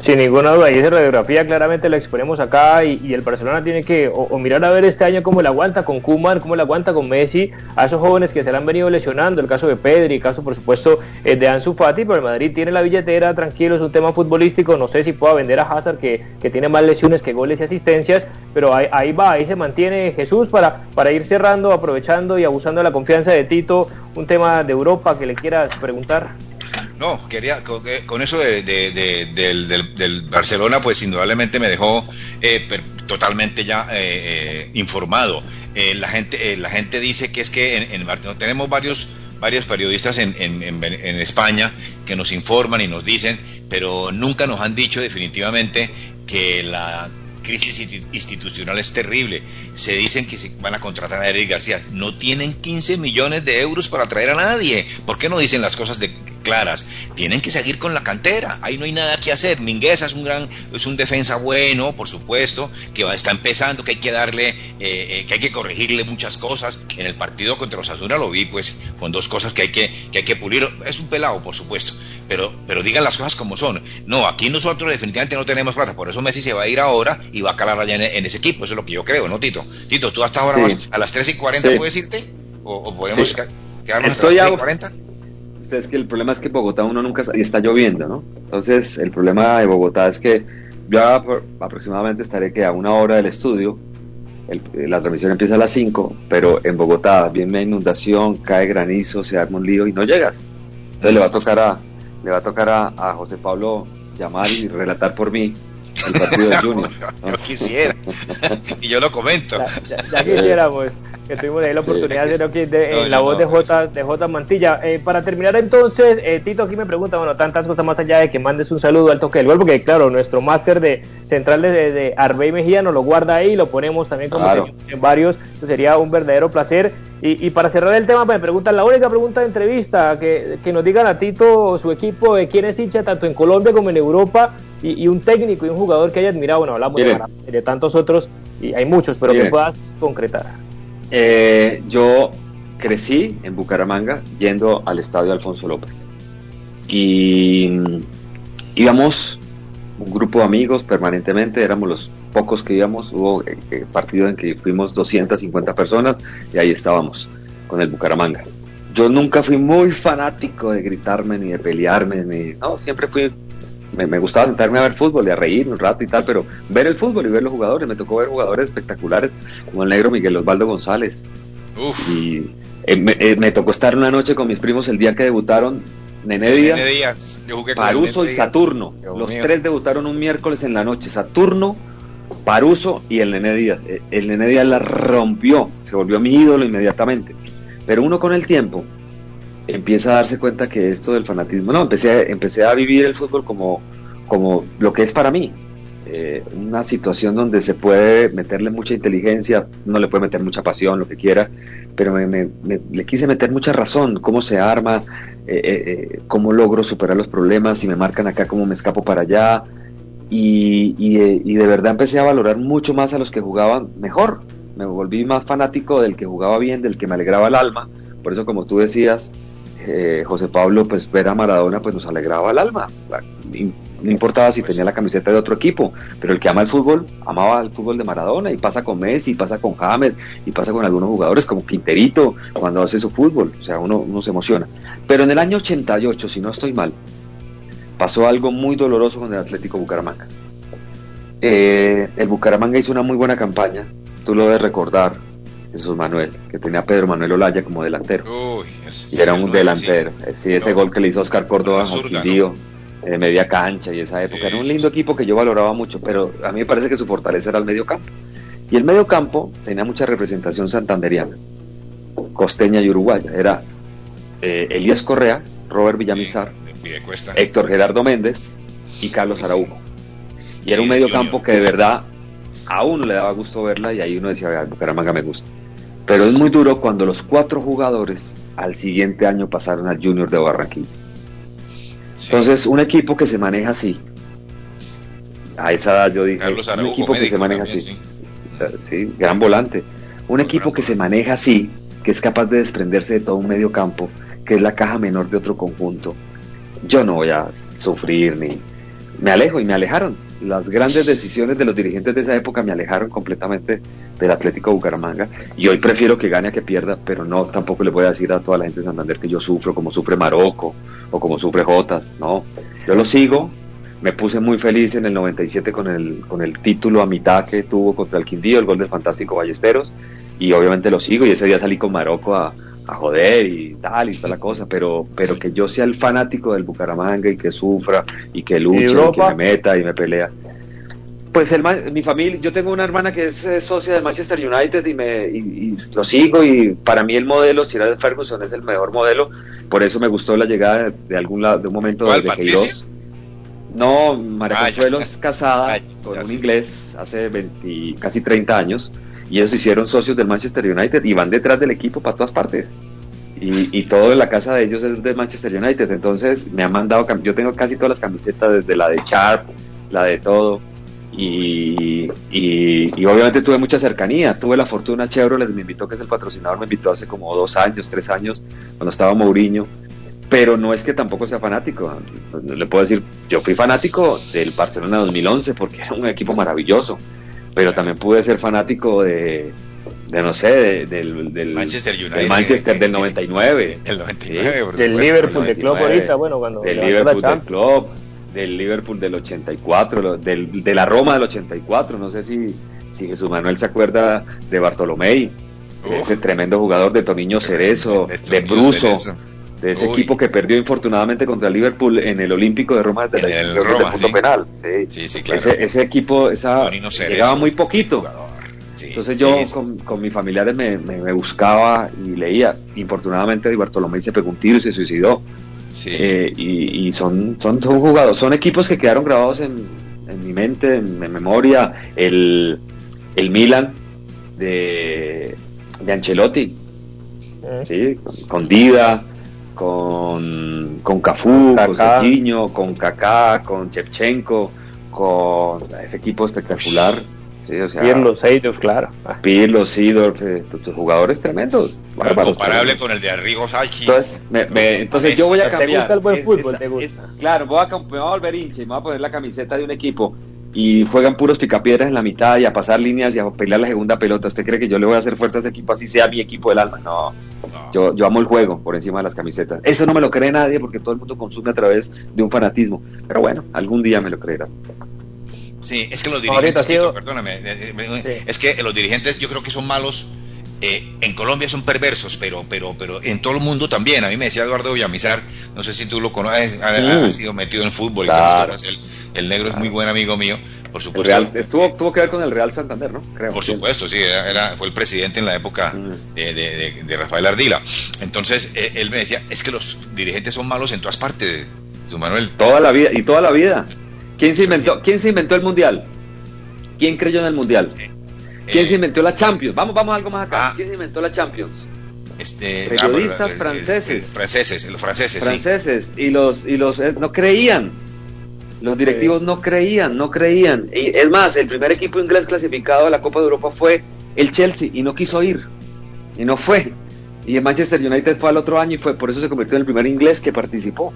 Sin ninguna duda, y esa radiografía claramente la exponemos acá y, y el Barcelona tiene que o, mirar a ver este año cómo le aguanta con Kuman, cómo le aguanta con Messi, a esos jóvenes que se le han venido lesionando, el caso de Pedri, el caso por supuesto eh, de Ansu Fati, pero el Madrid tiene la billetera, tranquilo, es un tema futbolístico, no sé si pueda vender a Hazard que, que tiene más lesiones que goles y asistencias, pero ahí, ahí, va, ahí se mantiene Jesús para, para ir cerrando, aprovechando y abusando de la confianza de Tito, un tema de Europa que le quieras preguntar. No, quería, con, con eso de, de, de, del, del, del, Barcelona, pues indudablemente me dejó eh, per, totalmente ya eh, eh, informado. la, gente, la gente dice que es que en, en Martín, tenemos varios, varios periodistas en, en, en, España que nos informan y nos dicen, pero nunca nos han dicho definitivamente que la crisis institucional es terrible. Se dicen que se van a contratar a Eric García. No tienen 15 millones de euros para traer a nadie. ¿Por qué no dicen las cosas de, claras? Tienen que seguir con la cantera. Ahí no hay nada que hacer. Mingueza es un gran, es un defensa bueno, por supuesto, que está empezando, que hay que darle, eh, eh, que hay que corregirle muchas cosas. En el partido contra Osasuna lo vi, pues, con dos cosas que hay que, que hay que pulir. Es un pelado, por supuesto. Pero, pero digan las cosas como son. No, aquí nosotros definitivamente no tenemos plata. Por eso Messi se va a ir ahora y va a calar allá en, en, ese equipo, eso es lo que yo creo, ¿no, Tito? Tito, ¿tú hasta ahora sí. a las 3 y 40 sí. puedes irte? ¿O, o podemos sí. quedarnos Estoy hasta las 3 y 40? Es que el problema es que Bogotá uno nunca y está lloviendo, ¿no? Entonces, el problema de Bogotá es que yo aproximadamente estaré que a una hora del estudio, el, la transmisión empieza a las 5, pero en Bogotá viene inundación, cae granizo, se arma un lío y no llegas. Entonces le va a tocar a, le va a tocar a, a José Pablo llamar y relatar por mí el partido de Junior. ¿no? Yo quisiera, y yo lo comento. Ya, ya, ya quisiéramos que tuvimos ahí la oportunidad sí, de, de, de, no, la no, voz de J, de J Mantilla. Eh, para terminar entonces, eh, Tito aquí me pregunta, bueno, tantas cosas más allá de que mandes un saludo al toque del gol, porque claro, nuestro máster de central de, de Arbey Mejía nos lo guarda ahí, lo ponemos también como claro. en varios, sería un verdadero placer. Y, y, para cerrar el tema, me preguntan, la única pregunta de entrevista, que, que nos digan a Tito, su equipo, de quién es hincha tanto en Colombia como en Europa, y, y un técnico y un jugador que haya admirado, bueno, hablamos de, de, tantos otros, y hay muchos, pero Miren. que puedas concretar. Eh, yo crecí en Bucaramanga yendo al estadio Alfonso López. Y mm, íbamos un grupo de amigos permanentemente, éramos los pocos que íbamos, hubo eh, eh, partido en que fuimos 250 personas y ahí estábamos con el Bucaramanga. Yo nunca fui muy fanático de gritarme ni de pelearme, ni, no, siempre fui, me, gustaba sentarme a ver fútbol y a reír un rato y tal, pero ver el fútbol y ver los jugadores, me tocó ver jugadores espectaculares como el negro Miguel Osvaldo González. Y eh, me, tocó estar una noche con mis primos el día que debutaron Nene Díaz, Paruso y Saturno. Los tres debutaron un miércoles en la noche. Saturno, Paruso y el Nene Díaz. Eh, el Nene Díaz la rompió, se volvió mi ídolo inmediatamente. Pero uno con el tiempo empieza a darse cuenta que esto del fanatismo, no, empecé, empecé a vivir el fútbol como, como lo que es para mí. Eh, una situación donde se puede meterle mucha inteligencia, no le puede meter mucha pasión, lo que quiera, pero me, le quise meter mucha razón, cómo se arma, eh, eh, cómo logro superar los problemas, si me marcan acá, cómo me escapo para allá, y, y, de verdad empecé a valorar mucho más a los que jugaban mejor, me volví más fanático del que jugaba bien, del que me alegraba el alma, por eso como tú decías, José Pablo, pues ver a Maradona pues nos alegraba el alma, no importaba si tenía la camiseta de otro equipo, pero el que ama el fútbol, amaba el fútbol de Maradona y pasa con Messi, y pasa con James y pasa con algunos jugadores como Quinterito cuando hace su fútbol, o sea, uno, se emociona. Pero en el año 88, si no estoy mal, pasó algo muy doloroso con el Atlético Bucaramanga. Eh, el Bucaramanga hizo una muy buena campaña, tú lo debes recordar, Jesús Manuel, que tenía a Pedro Manuel Olaya como delantero. y era un delantero. Sí, ese gol que le hizo Oscar Córdoba a Quindío de media cancha y esa época. Era un lindo equipo que yo valoraba mucho, pero a mí me parece que su fortaleza era el medio campo. Y el medio campo tenía mucha representación santanderiana, costeña y uruguaya. Era eh, Elías Correa, Robert Villamizar, Héctor Gerardo Méndez y Carlos Araujo. Y era un medio campo que de verdad a uno le daba gusto verla y ahí uno decía, Bucaramanga me gusta. Pero es muy duro cuando los cuatro jugadores al siguiente año pasaron al Junior de Barranquilla. Entonces, un equipo que se maneja así, a esa edad yo dije, un equipo que se maneja así, sí. gran volante, un equipo que se maneja así, que es capaz de desprenderse de todo un medio campo, que es la caja menor de otro conjunto, yo no voy a sufrir ni me alejo y me alejaron. Las grandes decisiones de los dirigentes de esa época me alejaron completamente del Atlético Bucaramanga y hoy prefiero que gane a que pierda, pero no tampoco le voy a decir a toda la gente de Santander que yo sufro como sufre Marocco o como sufre Jotas, no. Yo lo sigo, me puse muy feliz en el 97 con el, con el título a mitad que tuvo contra el Quindío, el gol del fantástico Ballesteros, y obviamente lo sigo y ese día salí con Marocco a, a joder y tal y toda la cosa, pero, pero que yo sea el fanático del Bucaramanga y que sufra y que luche y, que me meta y me pelea. Pues el, mi familia, yo tengo una hermana que es eh, socia del Manchester United y, me, y, lo sigo y para mí el modelo, si era de Ferguson, es el mejor modelo. Por eso me gustó la llegada de, algún lado, de un momento de, Queiroz. No, María ah, Consuelo es casada ah, con un inglés hace 20, casi 30 años y ellos hicieron socios del Manchester United y van detrás del equipo para todas partes. Y, todo en la casa de ellos es de Manchester United. Entonces me han mandado, yo tengo casi todas las camisetas, desde la de Sharp, la de todo. Y, y, obviamente tuve mucha cercanía. Tuve la fortuna, Chevrolet me invitó, que es el patrocinador, me invitó hace como dos años, tres años, cuando estaba Mourinho. Pero no es que tampoco sea fanático. Le puedo decir, yo fui fanático del Barcelona 2011 porque era un equipo maravilloso. Pero también pude ser fanático de, de no sé, del, del, Manchester United. Del Manchester del 99. Del 99, Del Liverpool del Club ahorita, bueno, cuando. Del Liverpool del Club del Liverpool del 84, del, de la Roma del 84, no sé si, si Jesús Manuel se acuerda de Bartolomé, ese tremendo jugador de Toniño Cerezo, de, Bruso, de ese equipo que perdió infortunadamente contra el Liverpool en el Olímpico de Roma desde la el punto penal. ese, equipo esa, llegaba muy poquito. Entonces yo con, con, mis familiares me, me, buscaba y leía. Infortunadamente Bartolomé se pegó un tiro y se suicidó. Eh, y, son, son, son jugadores, son equipos que quedaron grabados en, mi mente, en mi memoria. El, el Milan de, de Ancelotti, eh. con, Dida, con, con Cafú, con Serginho, con Kaká, con Chevchenko, con ese equipo espectacular. Sí, o sea, Pirlo, Seydorf, claro. Ah, Pirlo, Seedorf, eh, tu- tus jugadores tremendos. Bárbaros, comparable tremendos. con el de Arrigo Sacchi. Entonces, me- me- entonces yo voy a ¿Te cambiar. gusta el buen Es- fútbol? es- ¿Te gusta? es- claro, voy a, me voy a volver hincha y me voy a poner la camiseta de un equipo y juegan puros picapiedras en la mitad y a pasar líneas y a pelear la segunda pelota. ¿Usted cree que yo le voy a hacer fuerte a ese equipo así sea mi equipo del alma? No, No. yo, yo amo el juego por encima de las camisetas. Eso no me lo cree nadie porque todo el mundo consume a través de un fanatismo. Pero bueno, algún día me lo creerá. Sí, es que los dirigentes, perdóname, eh, eh, Sí. es que los dirigentes yo creo que son malos. Eh, en Colombia son perversos, pero, pero, pero en todo el mundo también. A mí me decía Eduardo Villamizar, no sé si tú lo conoces, ha, Mm. sido metido en fútbol y Claro. cosas. El, el negro es muy buen amigo mío, por supuesto. Real, estuvo, tuvo que ver con el Real Santander, ¿no? Creo. Por supuesto, sí, era, era- fue el presidente en la época Mm. de, de- de- Rafael Ardila. Entonces, eh, él me decía, es que los dirigentes son malos en todas partes, su Manuel. Toda la vida, y toda la vida. ¿Quién se inventó, ¿quién se inventó el mundial? ¿Quién creyó en el mundial? ¿Quién Eh, se inventó la Champions? Vamos, vamos algo más acá. Ah. ¿Quién se inventó la Champions? este, periodistas ah, pero, eh, franceses. eh, franceses, los franceses, sí. Franceses. Y los, y los eh, no creían. Los directivos no creían, no creían. Y es más, el primer equipo inglés clasificado a la Copa de Europa fue el Chelsea y no quiso ir. Y no fue. Y el Manchester United fue al otro año y fue por eso se convirtió en el primer inglés que participó.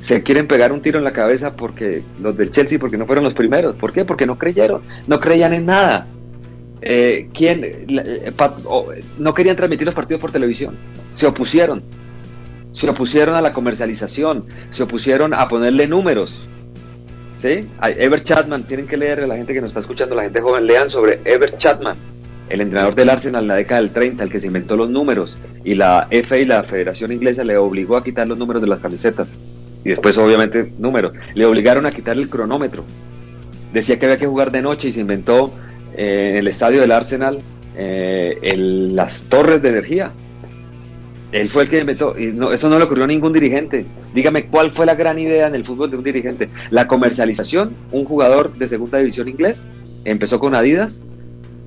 Se quieren pegar un tiro en la cabeza porque los del Chelsea porque no fueron los primeros. ¿Por qué? Porque no creyeron, no creían en nada. Eh, ¿quién, eh, no querían transmitir los partidos por televisión, se opusieron, se opusieron a la comercialización, se opusieron a ponerle números. ¿Sí? A Ever Chapman, tienen que leer, la gente que nos está escuchando, la gente joven, lean sobre Ever Chapman, el entrenador del Arsenal en la década del 30, el que se inventó los números, y la FA y la Federación Inglesa le obligó a quitar los números de las camisetas. Y después, obviamente, números. Le obligaron a quitar el cronómetro. Decía que había que jugar de noche y se inventó eh, en el estadio del Arsenal eh, el- las torres de energía. Él fue el que inventó, y no, eso no le ocurrió a ningún dirigente. Dígame cuál fue la gran idea en el fútbol de un dirigente. La comercialización, un jugador de segunda división inglés empezó con Adidas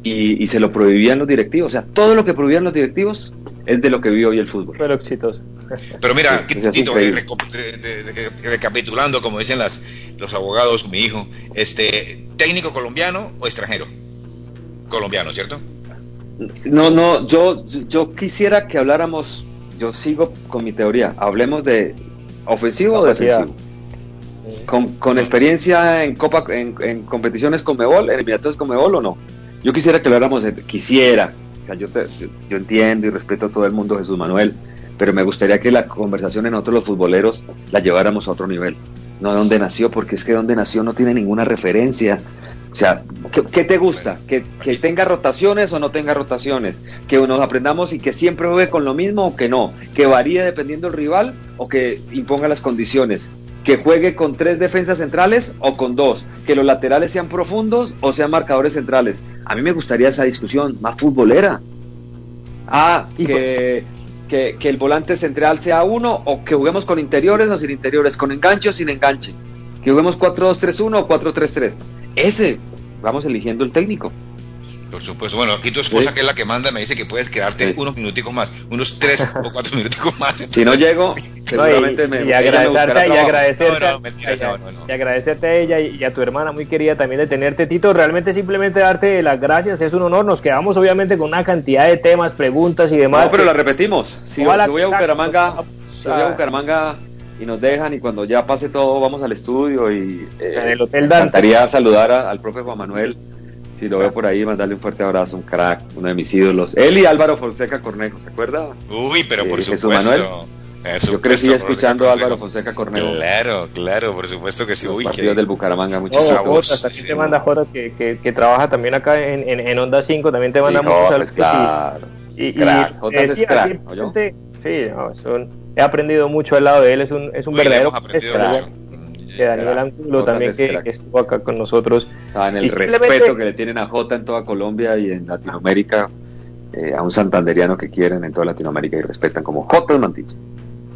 y, y se lo prohibían los directivos. O sea, todo lo que prohibían los directivos es de lo que vive hoy el fútbol. Pero exitoso. Pero mira, Sí, Tito, eh, recapitulando, como dicen las, los abogados, mi hijo, este, técnico colombiano o extranjero? Colombiano, ¿cierto? No, no, yo, yo quisiera que habláramos, yo sigo con mi teoría, hablemos de ofensivo o defensivo. Con, con experiencia en Copa, en, en competiciones con Mebol, en eliminatorios con Mebol o no. Yo quisiera que habláramos, de- quisiera, o sea, yo, te- yo, yo entiendo y respeto a todo el mundo, Jesús Manuel, pero me gustaría que la conversación en nosotros los futboleros la lleváramos a otro nivel. No de dónde nació, porque es que donde nació no tiene ninguna referencia. O sea, ¿qué, qué te gusta? ¿Que, ¿Que tenga rotaciones o no tenga rotaciones? ¿Que nos aprendamos y que siempre juegue con lo mismo o que no? ¿Que varíe dependiendo del rival o que imponga las condiciones? ¿Que juegue con tres defensas centrales o con dos? ¿Que los laterales sean profundos o sean marcadores centrales? A mí me gustaría esa discusión más futbolera. Ah, que, que, que el volante central sea uno o que juguemos con interiores o sin interiores, con enganche o sin enganche. Que juguemos 4-2-3-1 o 4-3-3. Ese, vamos eligiendo el técnico. Por supuesto. Bueno, aquí tu esposa, Sí. que es la que manda, me dice que puedes quedarte Sí. unos minuticos más, unos tres o cuatro minuticos más. Si no llego, No, seguramente y, me, y agradecerte, y agradecerte, No, no, mentiras, y- no, no, no. y agradecerte a ella y, y a tu hermana muy querida también de tenerte, Tito. Realmente simplemente darte las gracias, es un honor. Nos quedamos obviamente con una cantidad de temas, preguntas y demás. No, pero la repetimos. Si, si voy a Bucaramanga, si voy a Ah. Bucaramanga y nos dejan y cuando ya pase todo vamos al estudio y eh, En el Hotel me Dante. encantaría saludar a- al profe Juan Manuel. Si lo veo por ahí, mandarle un fuerte abrazo, un crack, uno de mis ídolos. Él y Álvaro Fonseca Cornejo, ¿se acuerda? Uy, pero por Eh, Jesús supuesto. Manuel. Por Yo crecí supuesto, escuchando a por Álvaro supuesto. Fonseca Cornejo. Claro, claro, por supuesto que sí. Los Uy, partidos qué- del Bucaramanga, Oh, muchísimas Esa voz, Jotas, también sí, te sí. manda Jotas que, que, que trabaja también acá en, en, en Onda 5, también te manda Sí, muchos Jotas, saludos. claro. Y, y, Crack, y Jotas es crack, simplemente- sí, no, es un- he aprendido mucho al lado de él, es un, es un Uy, verdadero de Daniel Angulo también que, estuvo acá con nosotros. Saben el Y respeto que le tienen a Jota en toda Colombia y en Latinoamérica, eh, a un santanderiano que quieren en toda Latinoamérica y respetan como Jota Mantilla.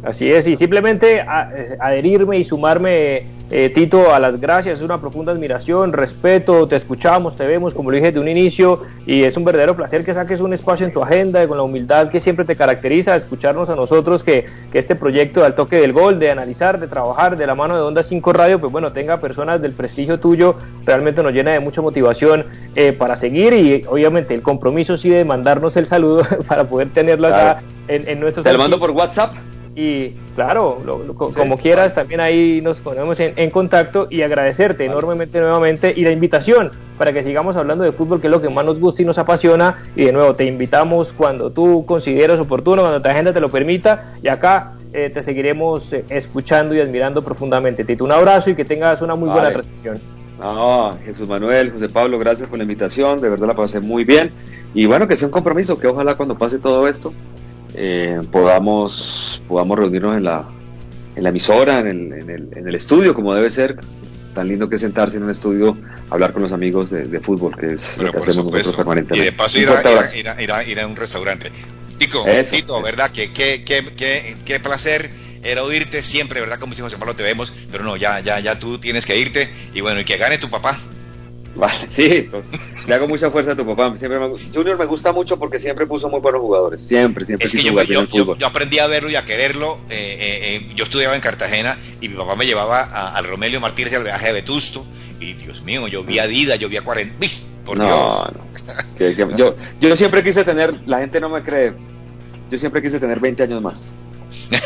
Así es, y simplemente adherirme y sumarme, eh, Tito, a las gracias, es una profunda admiración, respeto, te escuchamos, te vemos, como lo dije de un inicio, y es un verdadero placer que saques un espacio en tu agenda, con la humildad que siempre te caracteriza, escucharnos a nosotros, que, que este proyecto del toque del gol, de analizar, de trabajar de la mano de Onda 5 Radio, pues bueno, tenga personas del prestigio tuyo, realmente nos llena de mucha motivación eh, para seguir, y obviamente el compromiso sí de mandarnos el saludo para poder tenerlo acá en, en nuestros... Te lo mando por WhatsApp y claro, como quieras, también ahí nos ponemos en, contacto y agradecerte enormemente nuevamente y la invitación para que sigamos hablando de fútbol, que es lo que más nos gusta y nos apasiona. Y de nuevo, te invitamos cuando tú consideres oportuno, cuando tu agenda te lo permita, y acá eh, te seguiremos eh, escuchando y admirando profundamente. Tito, un abrazo y que tengas una muy buena transmisión. No, Jesús Manuel, José Pablo, gracias por la invitación, de verdad la pasé muy bien. Y bueno, que sea un compromiso, que ojalá cuando pase todo esto, eh, podamos, podamos reunirnos en la, en la emisora, en el, en, el, en el, estudio, como debe ser. Tan lindo que sentarse en un estudio, hablar con los amigos de, de fútbol, que es lo que hacemos nosotros permanentemente. Y de paso ir a, ir, a, ir, a, ir a, un restaurante. Tico, eso, Tito, eso. ¿verdad? Que qué placer era oírte siempre, ¿verdad? Como si José Pablo te vemos, pero no, ya, ya, ya tú tienes que irte. Y bueno, y que gane tu papá. Vale, sí, pues, le hago mucha fuerza a tu papá. Siempre me, Junior me gusta mucho porque siempre puso muy buenos jugadores. Siempre, siempre. Es que yo, yo, yo, yo, aprendí a verlo y a quererlo. Eh, eh, eh, yo estudiaba en Cartagena y mi papá me llevaba a, al Romelio Martínez al viaje de Vetusto. Y Dios mío, yo vi a Dida, yo vi a 40. Por no, Dios. No. que, que, yo, yo siempre quise tener, la gente no me cree, yo siempre quise tener 20 años más.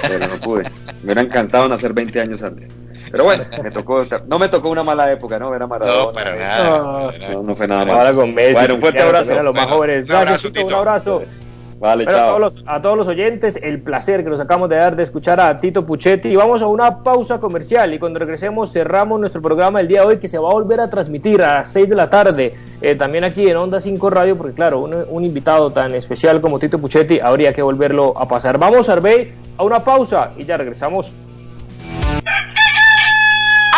Pero no pude. Me hubiera encantado nacer 20 años antes. Pero bueno, me tocó, no me tocó una mala época, ¿no? Era Maradona. No, para nada. No, no fue nada malo. Con Messi, bueno, un fuerte abrazo. A los más jóvenes. Un abrazo, Tito, un abrazo. Vale, chao. A todos, los, a todos los oyentes, el placer que nos acabamos de dar de escuchar a Tito Puchetti. Y vamos a una pausa comercial. Y cuando regresemos, cerramos nuestro programa el día de hoy, que se va a volver a transmitir a las 6 de la tarde. Eh, también aquí en Onda 5 Radio, porque claro, un, un, invitado tan especial como Tito Puchetti habría que volverlo a pasar. Vamos, Arbey, a una pausa y ya regresamos.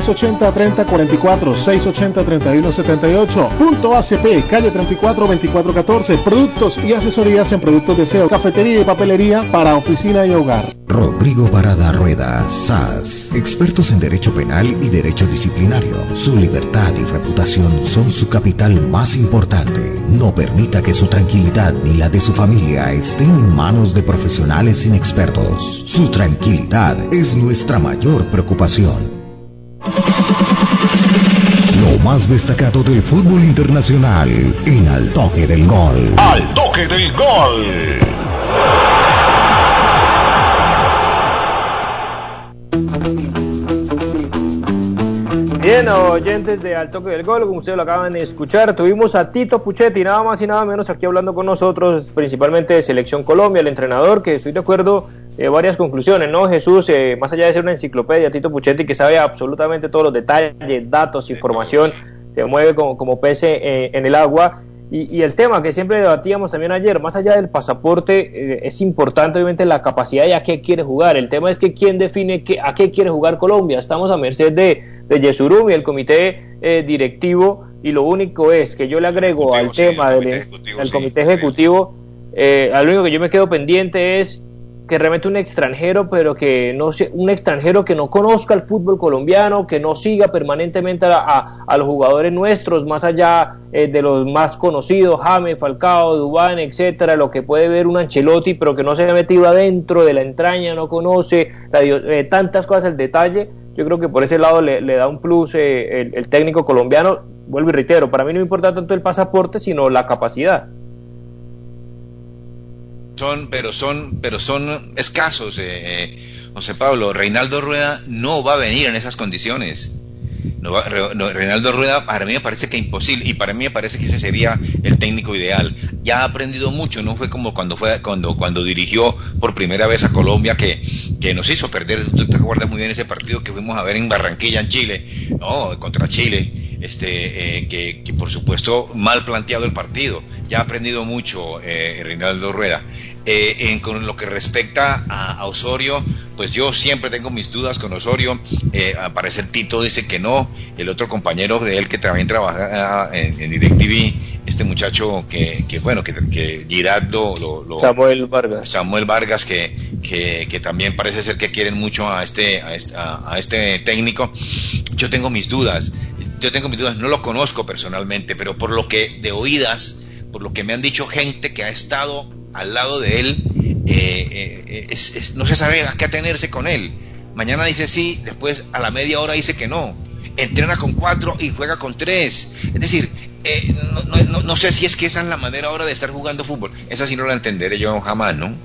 680-3044, 680-3178. Punto ACP, calle 34-2414. Productos y asesorías en productos de SEO, cafetería y papelería para oficina y hogar. Rodrigo Parada Rueda, SAS. Expertos en derecho penal y derecho disciplinario. Su libertad y reputación son su capital más importante. No permita que su tranquilidad ni la de su familia estén en manos de profesionales inexpertos. Su tranquilidad es nuestra mayor preocupación. Lo más destacado del fútbol internacional en Al Toque del Gol. Al Toque del Gol. Bien, oyentes de Al Toque del Gol, como ustedes lo acaban de escuchar, tuvimos a Tito Puchetti, nada más y nada menos aquí hablando con nosotros, principalmente de Selección Colombia, el entrenador, que estoy de acuerdo eh, varias conclusiones, ¿no? Jesús, eh, más allá de ser una enciclopedia, Tito Puchetti, que sabe absolutamente todos los detalles, datos, información, se mueve como, como pez eh, en el agua. Y, y, el tema que siempre debatíamos también ayer, más allá del pasaporte, eh, es importante obviamente la capacidad y a qué quiere jugar. El tema es que quién define qué, a qué quiere jugar Colombia. Estamos a merced de, de Yesurumi, el comité eh, directivo, y lo único es que yo le agrego al tema el del comité ejecutivo, el sí, comité ejecutivo, eh, lo único que yo me quedo pendiente es que realmente un extranjero, pero que no un extranjero que no conozca el fútbol colombiano, que no siga permanentemente a, los jugadores nuestros, más allá eh, de los más conocidos, James, Falcao, Dubán, etcétera, lo que puede ver un Ancelotti, pero que no se haya metido adentro de la entraña, no conoce eh, tantas cosas el detalle. Yo creo que por ese lado le, da un plus eh, el, el técnico colombiano. Vuelvo y reitero, para mí no importa tanto el pasaporte, sino la capacidad son, pero son, pero son escasos, eh, eh, José Pablo. Reinaldo Rueda no va a venir en esas condiciones. No Reinaldo Rueda para mí me parece que imposible y para mí me parece que ese sería el técnico ideal. Ya ha aprendido mucho, no fue como cuando fue cuando cuando dirigió por primera vez a Colombia que, que nos hizo perder. Tú te acuerdas muy bien ese partido que fuimos a ver en Barranquilla en Chile, no contra Chile este, eh, que, por supuesto mal planteado el partido. Ya ha aprendido mucho eh, Reinaldo Rueda. Eh, en, con lo que respecta a, Osorio, pues yo siempre tengo mis dudas con Osorio. Eh, Tito, dice que no. El otro compañero de él que también trabaja en, en DirecTV, este muchacho que, bueno, que, que Girardo, lo, Samuel Vargas. Samuel Vargas, que, que, también parece ser que quieren mucho a este, a este, a este técnico. Yo tengo mis dudas yo tengo mis dudas, no lo conozco personalmente, pero por lo que de oídas, lo que me han dicho gente que ha estado al lado de él, eh, eh, no se sabe a qué atenerse con él. Mañana dice sí, después a la media hora dice que no. Entrena con cuatro y juega con tres. Es decir, eh, no, sé si es que esa es la manera ahora de estar jugando fútbol. Esa sí no la entenderé yo jamás, ¿no?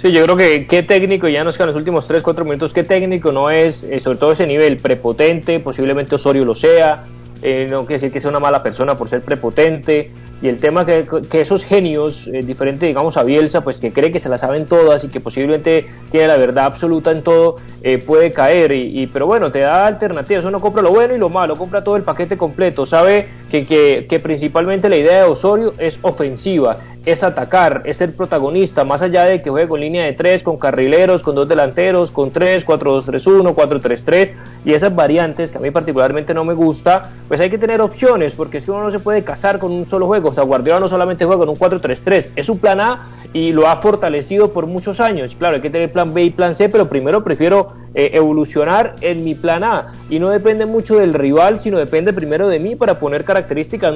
Sí, yo creo que qué técnico, ya nos quedan los últimos 3, 4 minutos, qué técnico no es, eh, sobre todo ese nivel prepotente, posiblemente Osorio lo sea, eh, no quiere decir que sea una mala persona por ser prepotente, y el tema que, esos genios, eh, diferente digamos a Bielsa, pues que cree que se la saben todas y que posiblemente tiene la verdad absoluta en todo, eh, puede caer, y, pero bueno, te da alternativas, uno compra lo bueno y lo malo, compra todo el paquete completo, sabe que, que, que principalmente la idea de Osorio es ofensiva, es atacar, es ser protagonista, más allá de que juegue con línea de tres, con carrileros, con dos delanteros, con tres, 4-2-3-1, 4-3-3 y esas variantes que a mí particularmente no me gusta, pues hay que tener opciones, porque es que uno no se puede casar con un solo juego, o sea, Guardiola no solamente juega con un 4-3-3, es un plan A y lo ha fortalecido por muchos años, claro, hay que tener plan B y plan C, pero primero prefiero eh, evolucionar en mi plan A y no depende mucho del rival, sino depende primero de mí para poner características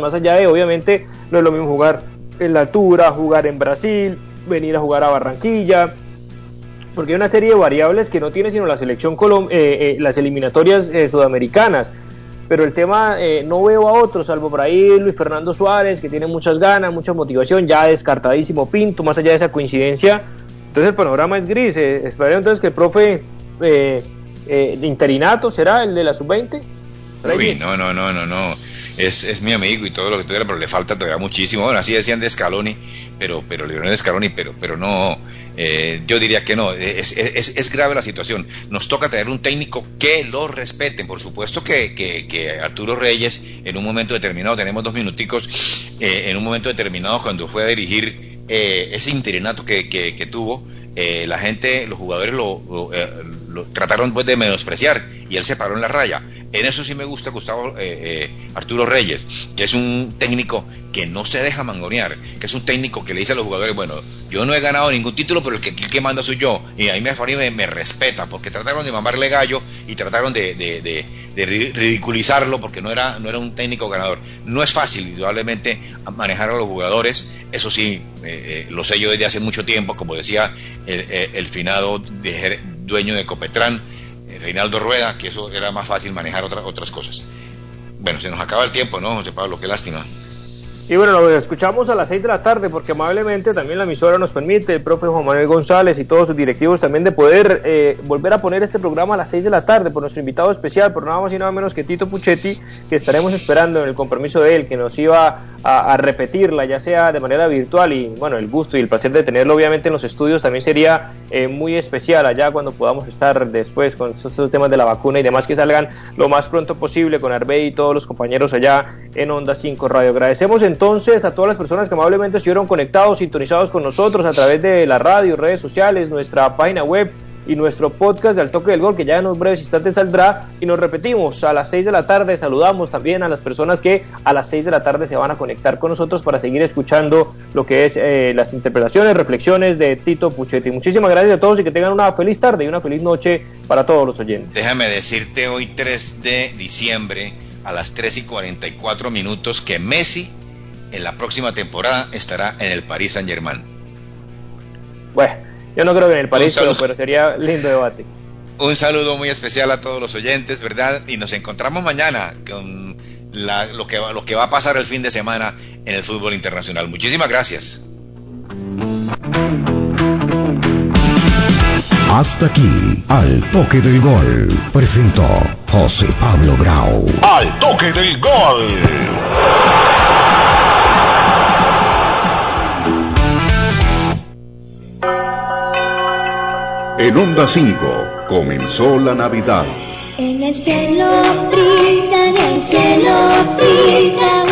más allá de, obviamente, no es lo mismo jugar en la altura, jugar en Brasil, venir a jugar a Barranquilla, porque hay una serie de variables que no tiene sino la selección Colom eh, eh, las eliminatorias eh, sudamericanas. Pero el tema no veo a otros, salvo por ahí Luis Fernando Suárez, que tiene muchas ganas, mucha motivación, ya descartadísimo Pinto, más allá de esa coincidencia. Entonces el panorama es gris. espero entonces que el profe interinato será el de la sub-20. Uy, no, no, no, no, no es, es mi amigo y todo lo que tuviera, pero le falta todavía muchísimo. Bueno, así decían de Scaloni, pero, pero Lionel Scaloni, pero, pero no, eh, yo diría que no, es, es, es, grave la situación. Nos toca tener un técnico que lo respeten. Por supuesto que, que, Arturo Reyes, en un momento determinado, tenemos dos minuticos, eh, en un momento determinado, cuando fue a dirigir eh, ese interinato que, que tuvo, la gente, los jugadores lo, lo, trataron pues, de menospreciar y él se paró en la raya. En eso sí me gusta Gustavo eh, eh, Arturo Reyes, que es un técnico que no se deja mangonear, que es un técnico que le dice a los jugadores, bueno, yo no he ganado ningún título, pero el que, el que manda soy yo. Y ahí me, me, me respeta, porque trataron de mamarle gallo y trataron de, ridiculizarlo porque no era, no era un técnico ganador. No es fácil, indudablemente, manejar a los jugadores. Eso sí, eh, lo sé yo desde hace mucho tiempo, como decía el, el finado dueño de Copetrán Reinaldo Rueda, que eso era más fácil manejar otras otras cosas. Bueno, se nos acaba el tiempo, ¿no, José Pablo? Qué lástima. Y bueno, lo escuchamos a las 6 de la tarde porque amablemente también la emisora nos permite, el profe Juan Manuel González y todos sus directivos también de poder eh, volver a poner este programa a las 6 de la tarde por nuestro invitado especial, por nada más y nada menos que Tito Puchetti, que estaremos esperando en el compromiso de él, que nos iba a, repetirla, ya sea de manera virtual y bueno, el gusto y el placer de tenerlo obviamente en los estudios también sería eh, muy especial allá cuando podamos estar después con estos temas de la vacuna y demás que salgan lo más pronto posible con Arbey y todos los compañeros allá en Onda 5 Radio. Agradecemos en entonces a todas las personas que amablemente estuvieron conectados, sintonizados con nosotros a través de la radio, redes sociales, nuestra página web y nuestro podcast de Al Toque del Gol, que ya en unos breves instantes saldrá. Y nos repetimos, a las 6 de la tarde saludamos también a las personas que a las 6 de la tarde se van a conectar con nosotros para seguir escuchando lo que es eh, las interpretaciones, reflexiones de Tito Puchetti. Muchísimas gracias a todos y que tengan una feliz tarde y una feliz noche para todos los oyentes. Déjame decirte hoy 3 de diciembre a las 3 y 44 minutos que Messi en la próxima temporada estará en el Paris Saint Germain. Bueno, yo no creo que en el París, pero, sería lindo debate. Un saludo muy especial a todos los oyentes, ¿verdad? Y nos encontramos mañana con lo, que, lo que va a pasar el fin de semana en el fútbol internacional. Muchísimas gracias. Hasta aquí, al toque del gol, presentó José Pablo Grau. Al toque del gol. En Onda 5 comenzó la Navidad. En el cielo brilla, en el cielo brilla